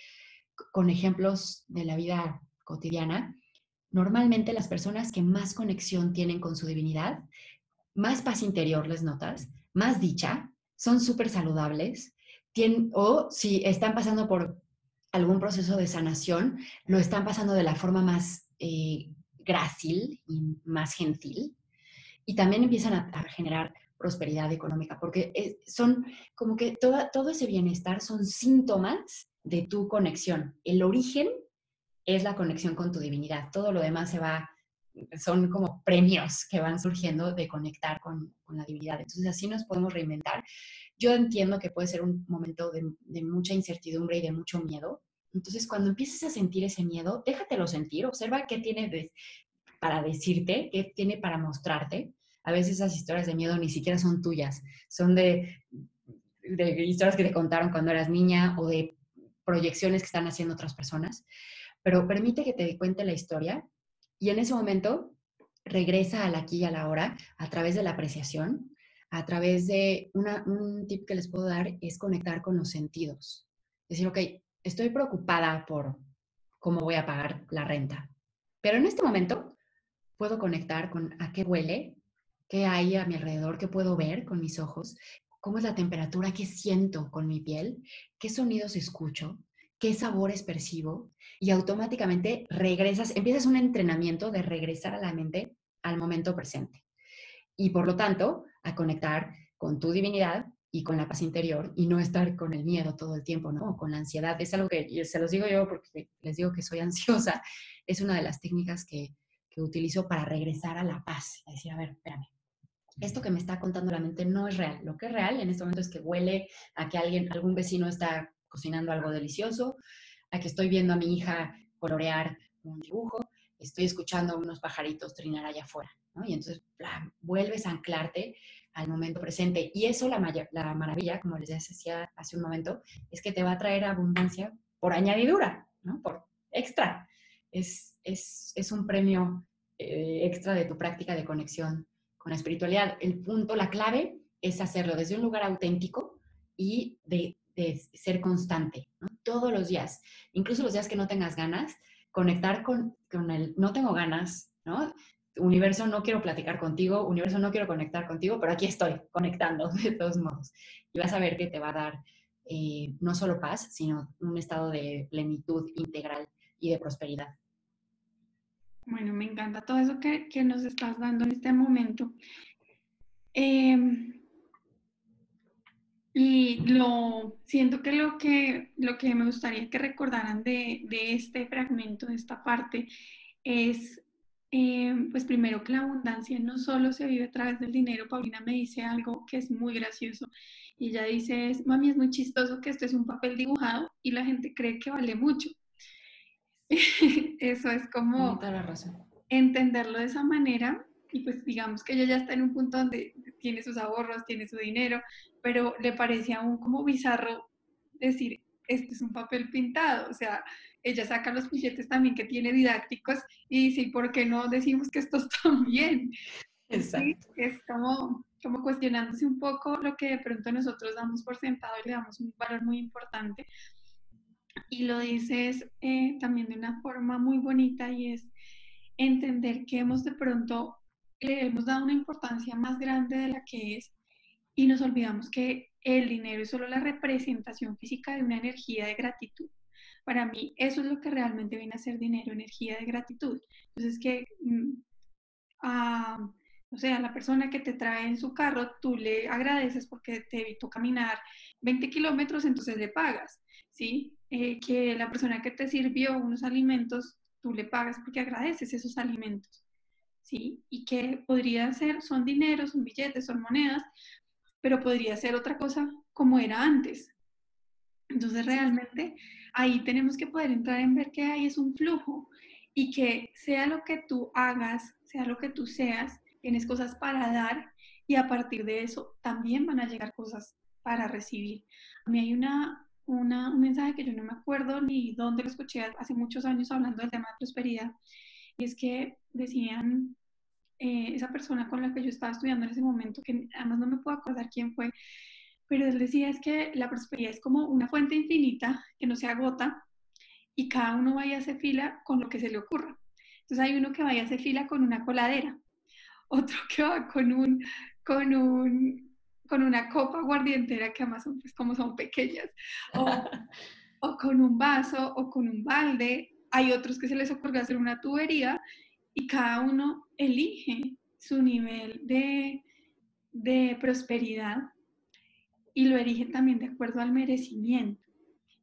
con ejemplos de la vida cotidiana, normalmente las personas que más conexión tienen con su divinidad, más paz interior les notas, más dicha, son súper saludables, o si están pasando por algún proceso de sanación, lo están pasando de la forma más eh, grácil y más gentil. Y también empiezan a generar prosperidad económica, porque eh, son como que todo ese bienestar son síntomas de tu conexión. El origen es la conexión con tu divinidad, todo lo demás se va, son como premios que van surgiendo de conectar con, la divinidad. Entonces así nos podemos reinventar. Yo entiendo que puede ser un momento de, de mucha incertidumbre y de mucho miedo, entonces, cuando empieces a sentir ese miedo, déjatelo sentir, observa qué tiene para decirte, qué tiene para mostrarte a veces esas historias de miedo ni siquiera son tuyas, son de, de historias que te contaron cuando eras niña o de proyecciones que están haciendo otras personas, pero permite que te cuente la historia y en ese momento regresa al aquí y a la hora a través de la apreciación, a través de una, un tip que les puedo dar es conectar con los sentidos. Decir, ok, estoy preocupada por cómo voy a pagar la renta, pero en este momento puedo conectar con a qué huele, qué hay a mi alrededor, qué puedo ver con mis ojos, cómo es la temperatura, qué siento con mi piel, qué sonidos escucho, qué sabores percibo y automáticamente regresas, empiezas un entrenamiento de regresar a la mente al momento presente. Y por lo tanto, a conectar con tu divinidad y con la paz interior y no estar con el miedo todo el tiempo, ¿no? con la ansiedad. Es algo que se los digo yo porque les digo que soy *laughs* ansiosa. Es una de las técnicas que, que utilizo para regresar a la paz. Es decir, a ver, espérame, esto que me está contando la mente no es real. Lo que es real en este momento es que huele a que alguien, algún vecino está cocinando algo delicioso, a que estoy viendo a mi hija colorear un dibujo, estoy escuchando a unos pajaritos trinar allá afuera, Y entonces vuelves a anclarte al momento presente. Y eso, la, la maravilla, como les decía hace un momento, es que te va a traer abundancia por añadidura, ¿no? Por extra. Es, es, es un premio eh, extra de tu práctica de conexión con la espiritualidad. El punto, la clave es hacerlo desde un lugar auténtico y de, ser constante. todos los días, incluso los días que no tengas ganas, conectar con, con el no tengo ganas, ¿no? Universo, no quiero platicar contigo, universo, no quiero conectar contigo, pero aquí estoy conectando *laughs* de todos modos. Y vas a ver que te va a dar eh, no solo paz, sino un estado de plenitud integral y de prosperidad. Bueno, me encanta todo eso que, que nos estás dando en este momento. Eh, y lo siento que lo que, lo que me gustaría que recordaran de, de este fragmento, de esta parte, es eh, pues primero que la abundancia no solo se vive a través del dinero. Paulina me dice algo que es muy gracioso. Y ella dice, mami, es muy chistoso que esto es un papel dibujado y la gente cree que vale mucho. *laughs* Eso es como entenderlo de esa manera y pues digamos que ella ya está en un punto donde tiene sus ahorros, tiene su dinero, pero le parecía aún como bizarro decir, este es un papel pintado, o sea, ella saca los billetes también que tiene didácticos y dice, ¿y por qué no decimos que estos *laughs* bien? Exacto. Es como, como cuestionándose un poco lo que de pronto nosotros damos por sentado y le damos un valor muy importante. Y lo dices eh, también de una forma muy bonita y es entender que hemos de pronto le hemos dado una importancia más grande de la que es y nos olvidamos que el dinero es solo la representación física de una energía de gratitud. Para mí eso es lo que realmente viene a ser dinero, energía de gratitud. Entonces que mm, a, o sea, la persona que te trae en su carro, tú le agradeces porque te evitó caminar 20 kilómetros, entonces le pagas, ¿sí? Eh, que la persona que te sirvió unos alimentos, tú le pagas porque agradeces esos alimentos. ¿sí? Y que podría ser, son dineros, son billetes, son monedas, pero podría ser otra cosa como era antes. Entonces realmente ahí tenemos que poder entrar en ver que ahí es un flujo y que sea lo que tú hagas, sea lo que tú seas, tienes cosas para dar y a partir de eso también van a llegar cosas para recibir. A mí hay una, una, un mensaje que yo no me acuerdo ni dónde lo escuché hace muchos años hablando del tema de prosperidad y es que decían eh, esa persona con la que yo estaba estudiando en ese momento, que además no me puedo acordar quién fue, pero él decía es que la prosperidad es como una fuente infinita que no se agota y cada uno vaya a hacer fila con lo que se le ocurra. Entonces hay uno que vaya a hacer fila con una coladera, *laughs* otro que va con un, con un, con una copa guardientera que además son pues como son pequeñas, o, *laughs* o con un vaso o con un balde, hay otros que se les ocurre hacer una tubería y cada uno elige su nivel de, de prosperidad y lo elige también de acuerdo al merecimiento.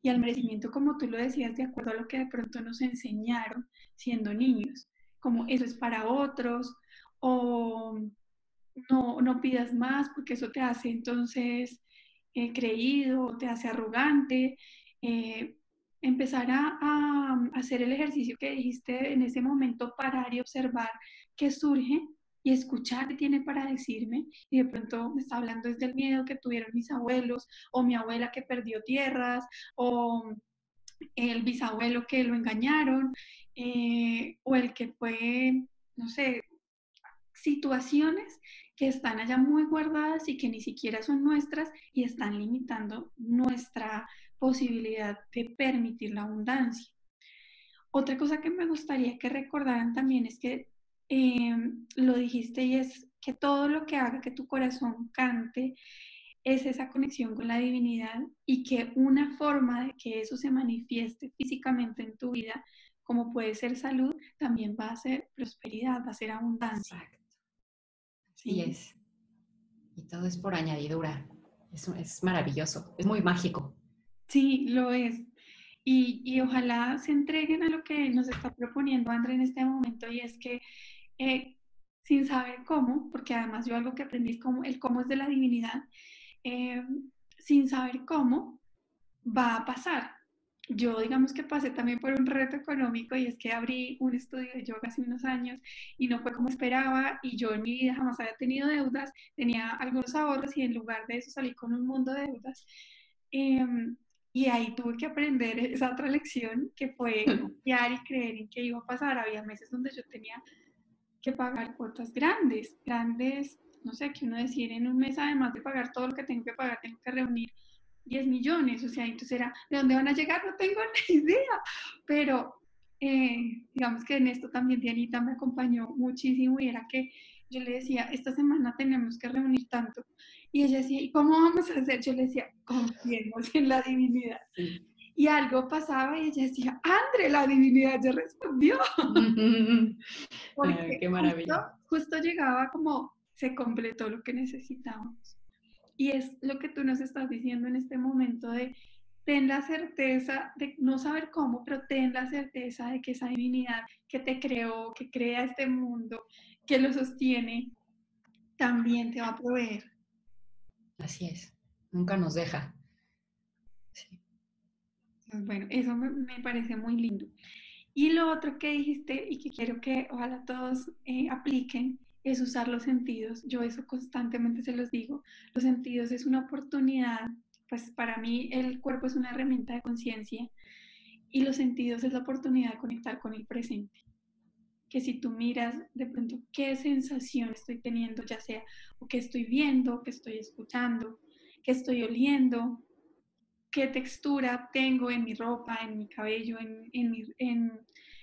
Y al merecimiento, como tú lo decías, de acuerdo a lo que de pronto nos enseñaron siendo niños, como eso es para otros, o no, no pidas más porque eso te hace entonces eh, creído, te hace arrogante. Eh, empezar a, hacer el ejercicio que dijiste en ese momento, parar y observar qué surge y escuchar qué tiene para decirme. Y de pronto me está hablando desde el miedo que tuvieron mis abuelos, o mi abuela que perdió tierras, o el bisabuelo que lo engañaron, eh, o el que fue, no sé, situaciones que están allá muy guardadas y que ni siquiera son nuestras y están limitando nuestra posibilidad de permitir la abundancia. Otra cosa que me gustaría que recordaran también es que em, lo dijiste y es que todo lo que haga que tu corazón cante es esa conexión con la divinidad y que una forma de que eso se manifieste físicamente en tu vida, como puede ser salud, también va a ser prosperidad, va a ser abundancia. Exacto. Sí es. Y todo es por añadidura. Eso es maravilloso, es muy mágico. Sí, lo es. Y, ojalá se entreguen a lo que nos está proponiendo André en este momento y es que eh, sin saber cómo, porque además yo algo que aprendí es el cómo es de la divinidad, eh, sin saber cómo va a pasar. Yo digamos que pasé también por un reto económico y es que abrí un estudio de yoga hace unos años y no fue como esperaba y yo en mi vida jamás había tenido deudas, tenía algunos ahorros y en lugar de eso salí con un mundo de deudas. Em, y ahí tuve que aprender *laughs* esa otra lección que fue *laughs* confiar y creer en que iba a pasar. Había meses donde yo tenía que pagar cuotas grandes, grandes, no sé, que uno decir en un mes, además de pagar todo lo que tengo que pagar, tengo que reunir 10 millones, o sea, entonces era, ¿de dónde van a llegar? No tengo *laughs* ni idea, pero eh, digamos que en esto también Dianita me acompañó muchísimo y era que yo le decía, esta semana tenemos que reunir tanto. Y ella decía, ¿y cómo vamos a hacer? Yo le decía, confiemos en la divinidad. Y algo pasaba y ella decía, Andre, la divinidad ya respondió. *laughs* Porque qué maravilla. Justo, llegaba como, se completó lo que necesitábamos. Y es lo que tú nos estás diciendo en este momento de ten la certeza de no saber cómo, pero ten la certeza de que esa divinidad que te creó, que crea este mundo, que lo sostiene, también te va a proveer. Así es, nunca nos deja. Bueno, eso me, parece muy lindo. Y lo otro que dijiste y que quiero que ojalá todos eh, apliquen es usar los sentidos. Yo eso constantemente se los digo. Los sentidos es una oportunidad, pues para mí el cuerpo es una herramienta de conciencia y los sentidos es la oportunidad de conectar con el presente que si tú miras de pronto qué sensación estoy teniendo, ya sea o qué estoy viendo, qué estoy escuchando, qué estoy oliendo, qué textura tengo en mi ropa, en mi cabello, en, en,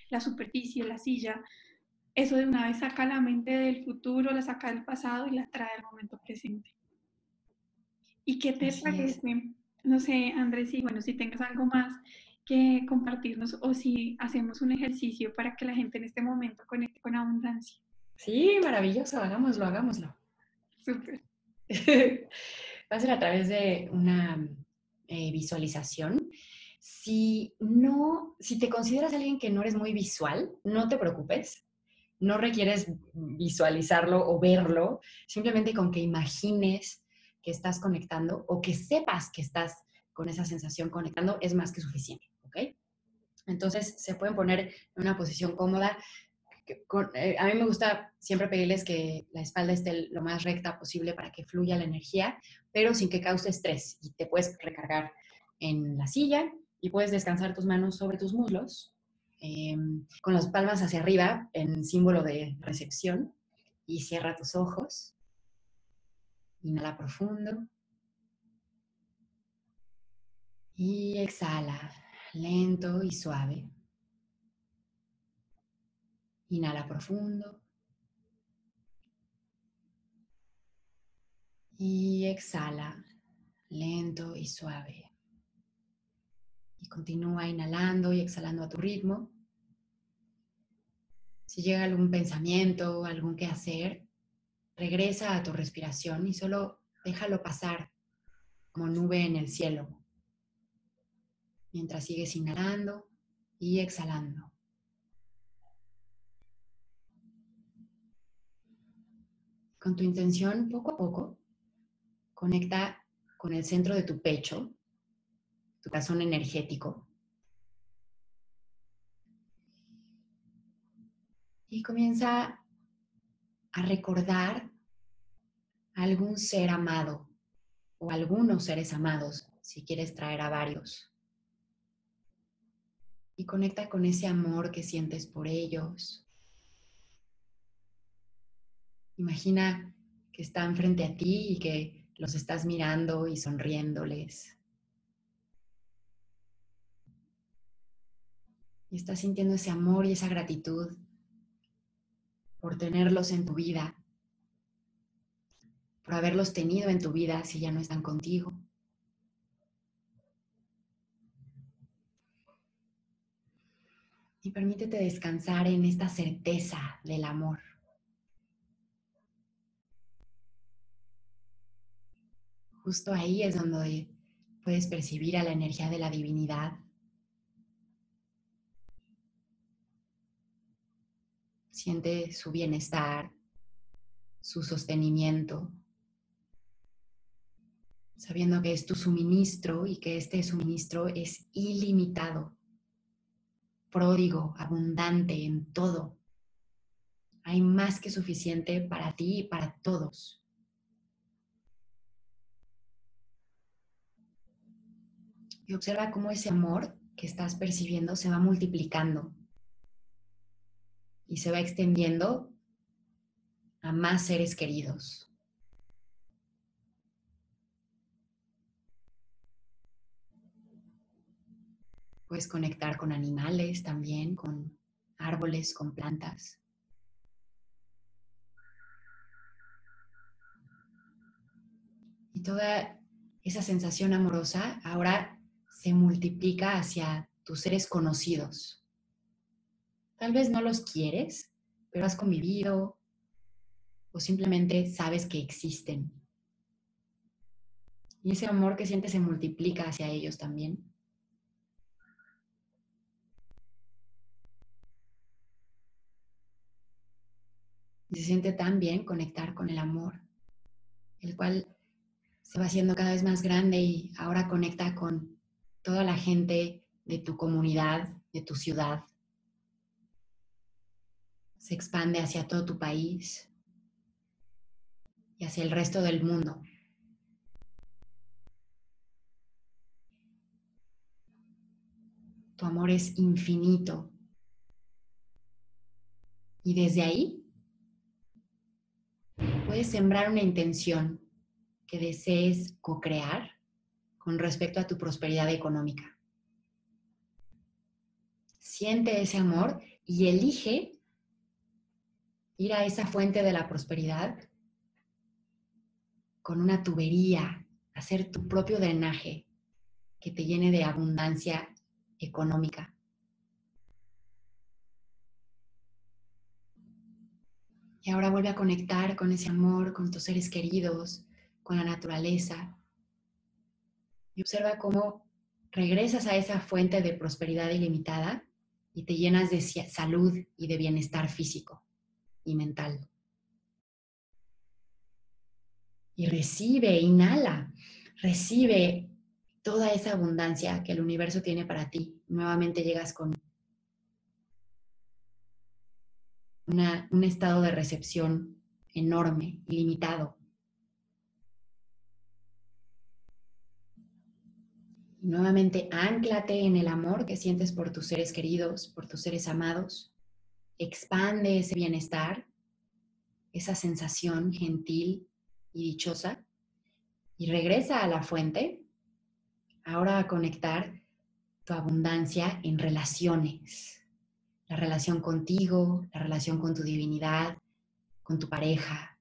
la superficie, en la silla, eso de una vez saca la mente del futuro, la saca del pasado y la trae al momento presente. ¿Y qué te parece? No sé, Andrés, y bueno, si tengas algo más que compartirnos o si hacemos un ejercicio para que la gente en este momento conecte con abundancia. Sí, maravilloso, hagámoslo, hagámoslo. Súper. *laughs* Va a ser a través de una eh, visualización. Si no, si te consideras alguien que no eres muy visual, no te preocupes. No requieres visualizarlo o verlo, simplemente con que imagines que estás conectando o que sepas que estás con esa sensación conectando es más que suficiente. Entonces se pueden poner en una posición cómoda. Eh, a mí me gusta siempre pedirles que la espalda esté lo más recta posible para que fluya la energía, pero sin que cause estrés. Y te puedes recargar en la silla y puedes descansar tus manos sobre tus muslos, em, con las palmas hacia arriba en símbolo de recepción. Y cierra tus ojos. Inhala profundo. Y exhala lento y suave. Inhala profundo. Y exhala, lento y suave. Y continúa inhalando y exhalando a tu ritmo. Si llega algún pensamiento, algún que hacer, regresa a tu respiración y solo déjalo pasar como nube en el cielo mientras sigues inhalando y exhalando. Con tu intención, poco a poco, conecta con el centro de tu pecho, corazón energético. Y comienza a recordar algún ser amado o algunos seres amados, si quieres traer a varios y conecta con ese amor que sientes por ellos. Imagina que están frente a ti y que los estás mirando y sonriéndoles. Y estás sintiendo ese amor y esa gratitud por tenerlos en tu vida, por haberlos tenido en tu vida si ya no están contigo. y permítete descansar en esta certeza del amor. Justo ahí es donde puedes percibir a la energía de la divinidad. Siente su bienestar, su sostenimiento, sabiendo que es tu suministro y que este suministro es ilimitado pródigo, abundante en todo. Hay más que suficiente para ti y para todos. Y observa cómo ese amor que estás percibiendo se va multiplicando y se va extendiendo a más seres queridos. Puedes conectar con animales también, con árboles, con plantas. Y toda esa sensación amorosa ahora se multiplica hacia tus seres conocidos. Tal vez no los quieres, pero has convivido o simplemente sabes que existen. Y ese amor que sientes se multiplica hacia ellos también. Y se siente tan bien conectar con el amor, el cual se va haciendo cada vez más grande y ahora conecta con toda la gente de tu comunidad, de tu ciudad. Se expande hacia todo tu país y hacia el resto del mundo. Tu amor es infinito. Y desde ahí puedes sembrar una intención que desees co-crear con respecto a tu prosperidad económica. Siente ese amor y elige ir a esa fuente de la prosperidad con una tubería, hacer tu propio drenaje que te llene de abundancia económica. Y ahora vuelve a conectar con ese amor, con tus seres queridos, con la naturaleza. Y observa cómo regresas a esa fuente de prosperidad ilimitada y te llenas de salud y de bienestar físico y mental. Y recibe, inhala, recibe toda esa abundancia que el universo tiene para ti. Nuevamente llegas con un estado de recepción enorme, ilimitado. Nuevamente, anclate en el amor que sientes por tus seres queridos, por tus seres amados. Expande ese bienestar, esa sensación gentil y dichosa. Y regresa a la fuente, ahora a conectar tu abundancia en relaciones. La relación contigo, la relación con tu divinidad, con tu pareja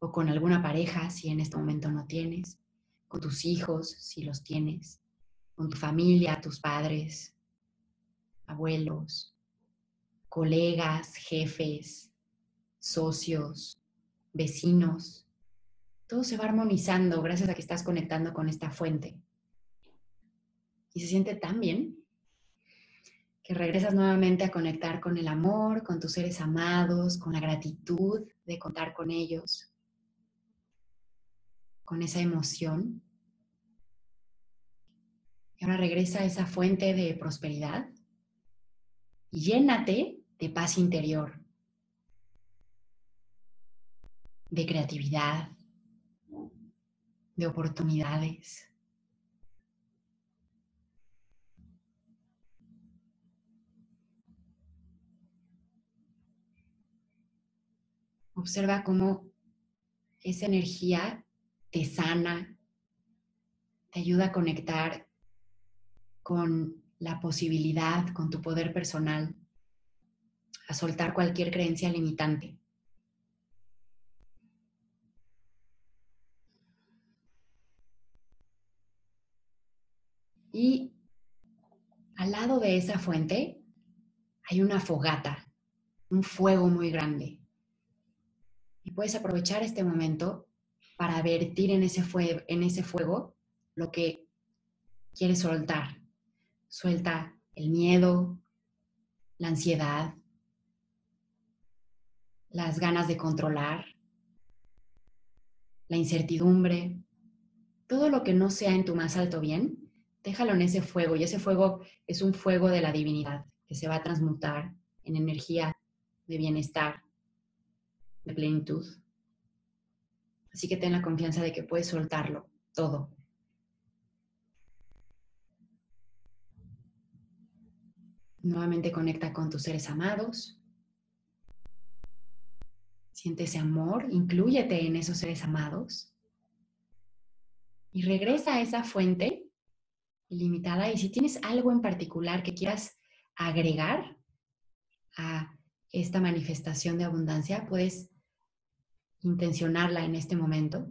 o con alguna pareja si en este momento no tienes, con tus hijos si los tienes, con tu familia, tus padres, abuelos, colegas, jefes, socios, vecinos. Todo se va armonizando gracias a que estás conectando con esta fuente. Y se siente tan bien que regresas nuevamente a conectar con el amor, con tus seres amados, con la gratitud de contar con ellos, con esa emoción y ahora regresa a esa fuente de prosperidad y llénate de paz interior, de creatividad, de oportunidades. Observa cómo esa energía te sana, te ayuda a conectar con la posibilidad, con tu poder personal, a soltar cualquier creencia limitante. Y al lado de esa fuente hay una fogata, un fuego muy grande. Y puedes aprovechar este momento para vertir en ese, en ese fuego lo que quieres soltar, Suelta el miedo, la ansiedad, las ganas de controlar, la incertidumbre, todo lo que no sea en tu más alto bien, déjalo en ese fuego. Y ese fuego es un fuego de la divinidad que se va a transmutar en energía de bienestar, de plenitud. Así que ten la confianza de que puedes soltarlo todo Nuevamente conecta con tus seres amados. Siente ese amor, inclúyete en esos seres amados. Y regresa a esa fuente ilimitada. Y si tienes algo en particular que quieras agregar a esta manifestación de abundancia, puedes intencionarla en este momento.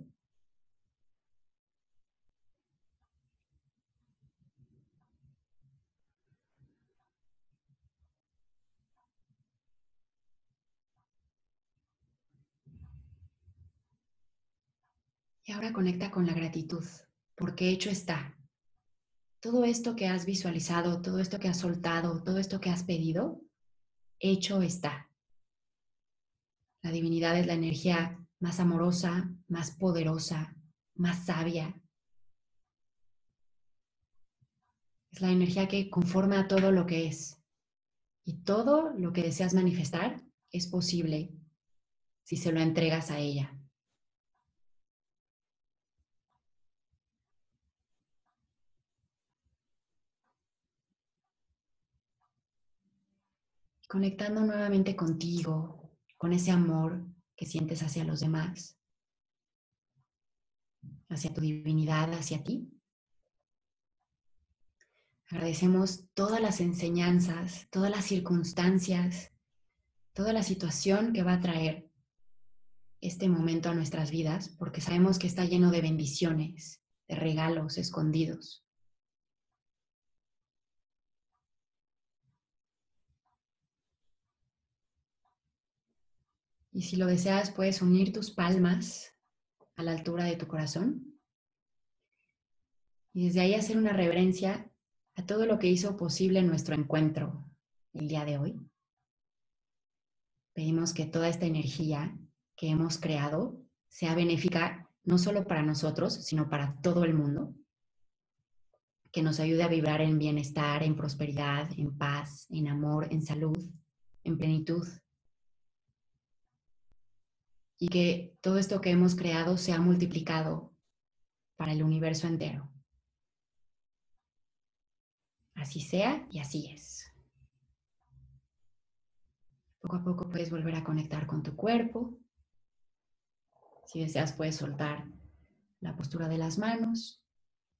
Y ahora conecta con la gratitud, porque hecho está. Todo esto que has visualizado, todo esto que has soltado, todo esto que has pedido, hecho está. La divinidad es la energía más amorosa, más poderosa, más sabia. Es la energía que conforma todo lo que es. Y todo lo que deseas manifestar es posible si se lo entregas a ella. Conectando nuevamente contigo, con ese amor que sientes hacia los demás, hacia tu divinidad, hacia ti. Agradecemos todas las enseñanzas, todas las circunstancias, toda la situación que va a traer este momento a nuestras vidas, porque sabemos que está lleno de bendiciones, de regalos escondidos. Y si lo deseas, puedes unir tus palmas a la altura de tu corazón. Y desde ahí hacer una reverencia a todo lo que hizo posible nuestro encuentro el día de hoy. Pedimos que toda esta energía que hemos creado sea benéfica no solo para nosotros, sino para todo el mundo. Que nos ayude a vibrar en bienestar, en prosperidad, en paz, en amor, en salud, en plenitud y que todo esto que hemos creado sea multiplicado para el universo entero. Así sea y así es. Poco a poco puedes volver a conectar con tu cuerpo. Si deseas, puedes soltar la postura de las manos,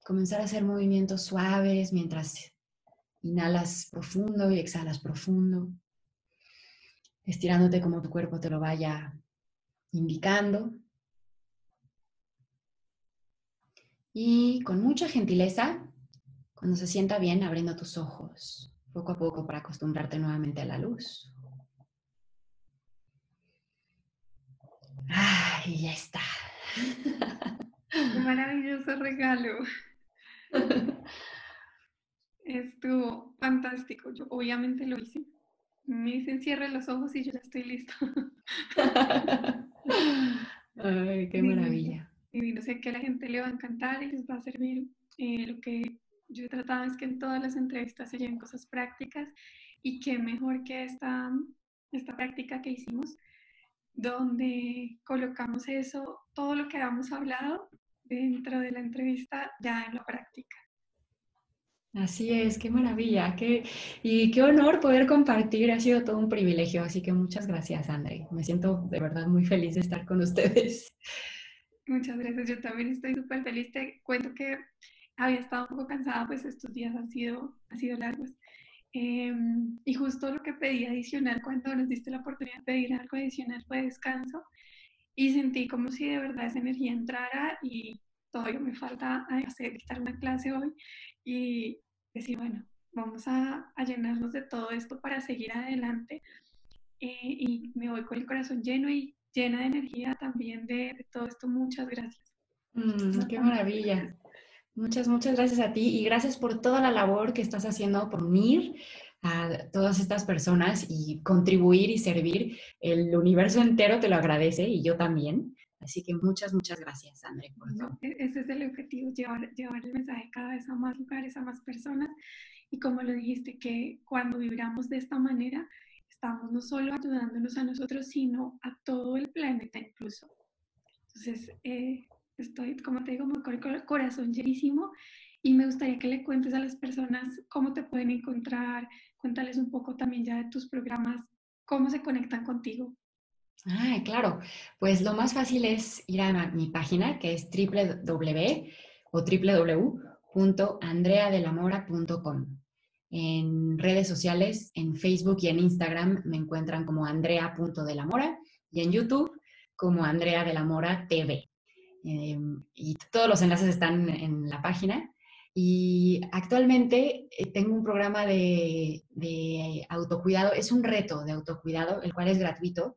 comenzar a hacer movimientos suaves mientras inhalas profundo y exhalas profundo, estirándote como tu cuerpo te lo vaya indicando. Y con mucha gentileza, cuando se sienta bien, abriendo tus ojos poco a poco para acostumbrarte nuevamente a la luz. ¡Ay, ya está! Qué maravilloso regalo. Estuvo fantástico. Yo obviamente lo hice. Me dicen cierre los ojos y yo ya estoy lista. *laughs* Ay, qué maravilla. Y no sé que a la gente le va a encantar y les va a servir. Eh, lo que yo he tratado es que en todas las entrevistas se lleven cosas prácticas y qué mejor que esta, esta práctica que hicimos, donde colocamos eso, todo lo que habíamos hablado dentro de la entrevista ya en la práctica. Así es, qué maravilla, qué, y qué honor poder compartir, ha sido todo un privilegio, así que muchas gracias, André. Me siento de verdad muy feliz de estar con ustedes. Muchas gracias, yo también estoy súper feliz. Te cuento que había estado un poco cansada, pues estos días han sido, han sido largos. Em, y justo lo que pedí adicional cuando nos diste la oportunidad de pedir algo adicional fue descanso. Y sentí como si de verdad esa energía entrara y todavía me falta hacer, dictar una clase hoy. Y decir, bueno, vamos a, llenarnos de todo esto para seguir adelante. Eh, y me voy con el corazón lleno y llena de energía también de, todo esto. Muchas gracias. Mm, qué maravilla. Muchas, muchas gracias a ti y gracias por toda la labor que estás haciendo por unir a todas estas personas y contribuir y servir. El universo entero te lo agradece y yo también. Así que muchas, muchas gracias, André, por todo. E-, ese es el objetivo, llevar, llevar el mensaje cada vez a más lugares, a más personas. Y como lo dijiste, que cuando vibramos de esta manera, estamos no solo ayudándonos a nosotros, sino a todo el planeta incluso. Entonces, eh, estoy, como te digo, con el corazón llenísimo y me gustaría que le cuentes a las personas cómo te pueden encontrar, cuéntales un poco también ya de tus programas, cómo se conectan contigo. Ah, claro. Pues lo más fácil es ir a mi página que es www o www.andreadelamora.com. En redes sociales, en Facebook y en Instagram me encuentran como andrea.delamora y en YouTube como Andrea de TV. Em, y todos los enlaces están en la página. Y actualmente eh, tengo un programa de, de, autocuidado, es un reto de autocuidado, el cual es gratuito.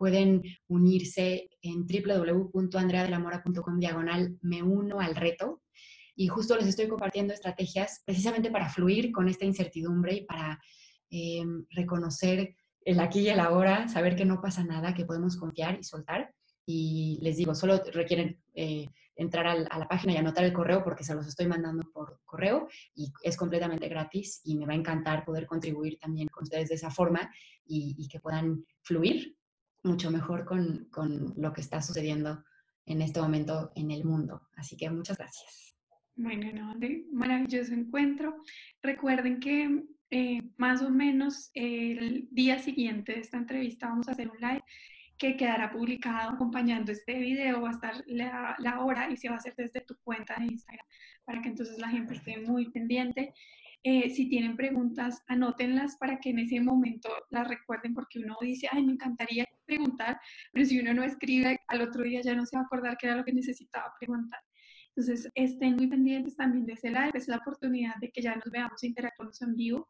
Pueden unirse en www.andreadelamora.com diagonal me uno al reto y justo les estoy compartiendo estrategias precisamente para fluir con esta incertidumbre y para eh, reconocer el aquí y el ahora, saber que no pasa nada, que podemos confiar y soltar. Y les digo, solo requieren eh, entrar a la página y anotar el correo porque se los estoy mandando por correo y es completamente gratis y me va a encantar poder contribuir también con ustedes de esa forma y, y que puedan fluir mucho mejor con, con lo que está sucediendo en este momento en el mundo. Así que muchas gracias. Bueno, no, maravilloso encuentro. Recuerden que eh, más o menos el día siguiente de esta entrevista vamos a hacer un live que quedará publicado acompañando este video, va a estar la, la, hora y se va a hacer desde tu cuenta de Instagram para que entonces la gente esté muy pendiente. Eh, si tienen preguntas, anótenlas para que en ese momento las recuerden porque uno dice, ay, me encantaría preguntar, pero si uno no escribe, al otro día ya no se va a acordar qué era lo que necesitaba preguntar. Entonces, estén muy pendientes también de ese live, es la oportunidad de que ya nos veamos interactuemos en vivo.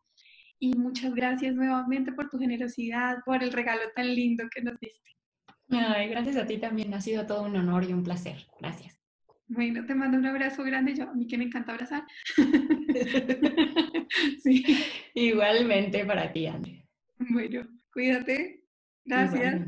Y muchas gracias nuevamente por tu generosidad, por el regalo tan lindo que nos diste. Ay, gracias a ti también, ha sido todo un honor y un placer. Gracias. Bueno, te mando un abrazo grande, yo a mí que me encanta abrazar. *laughs* sí. Igualmente para ti, Andrea. Bueno, cuídate. Gracias.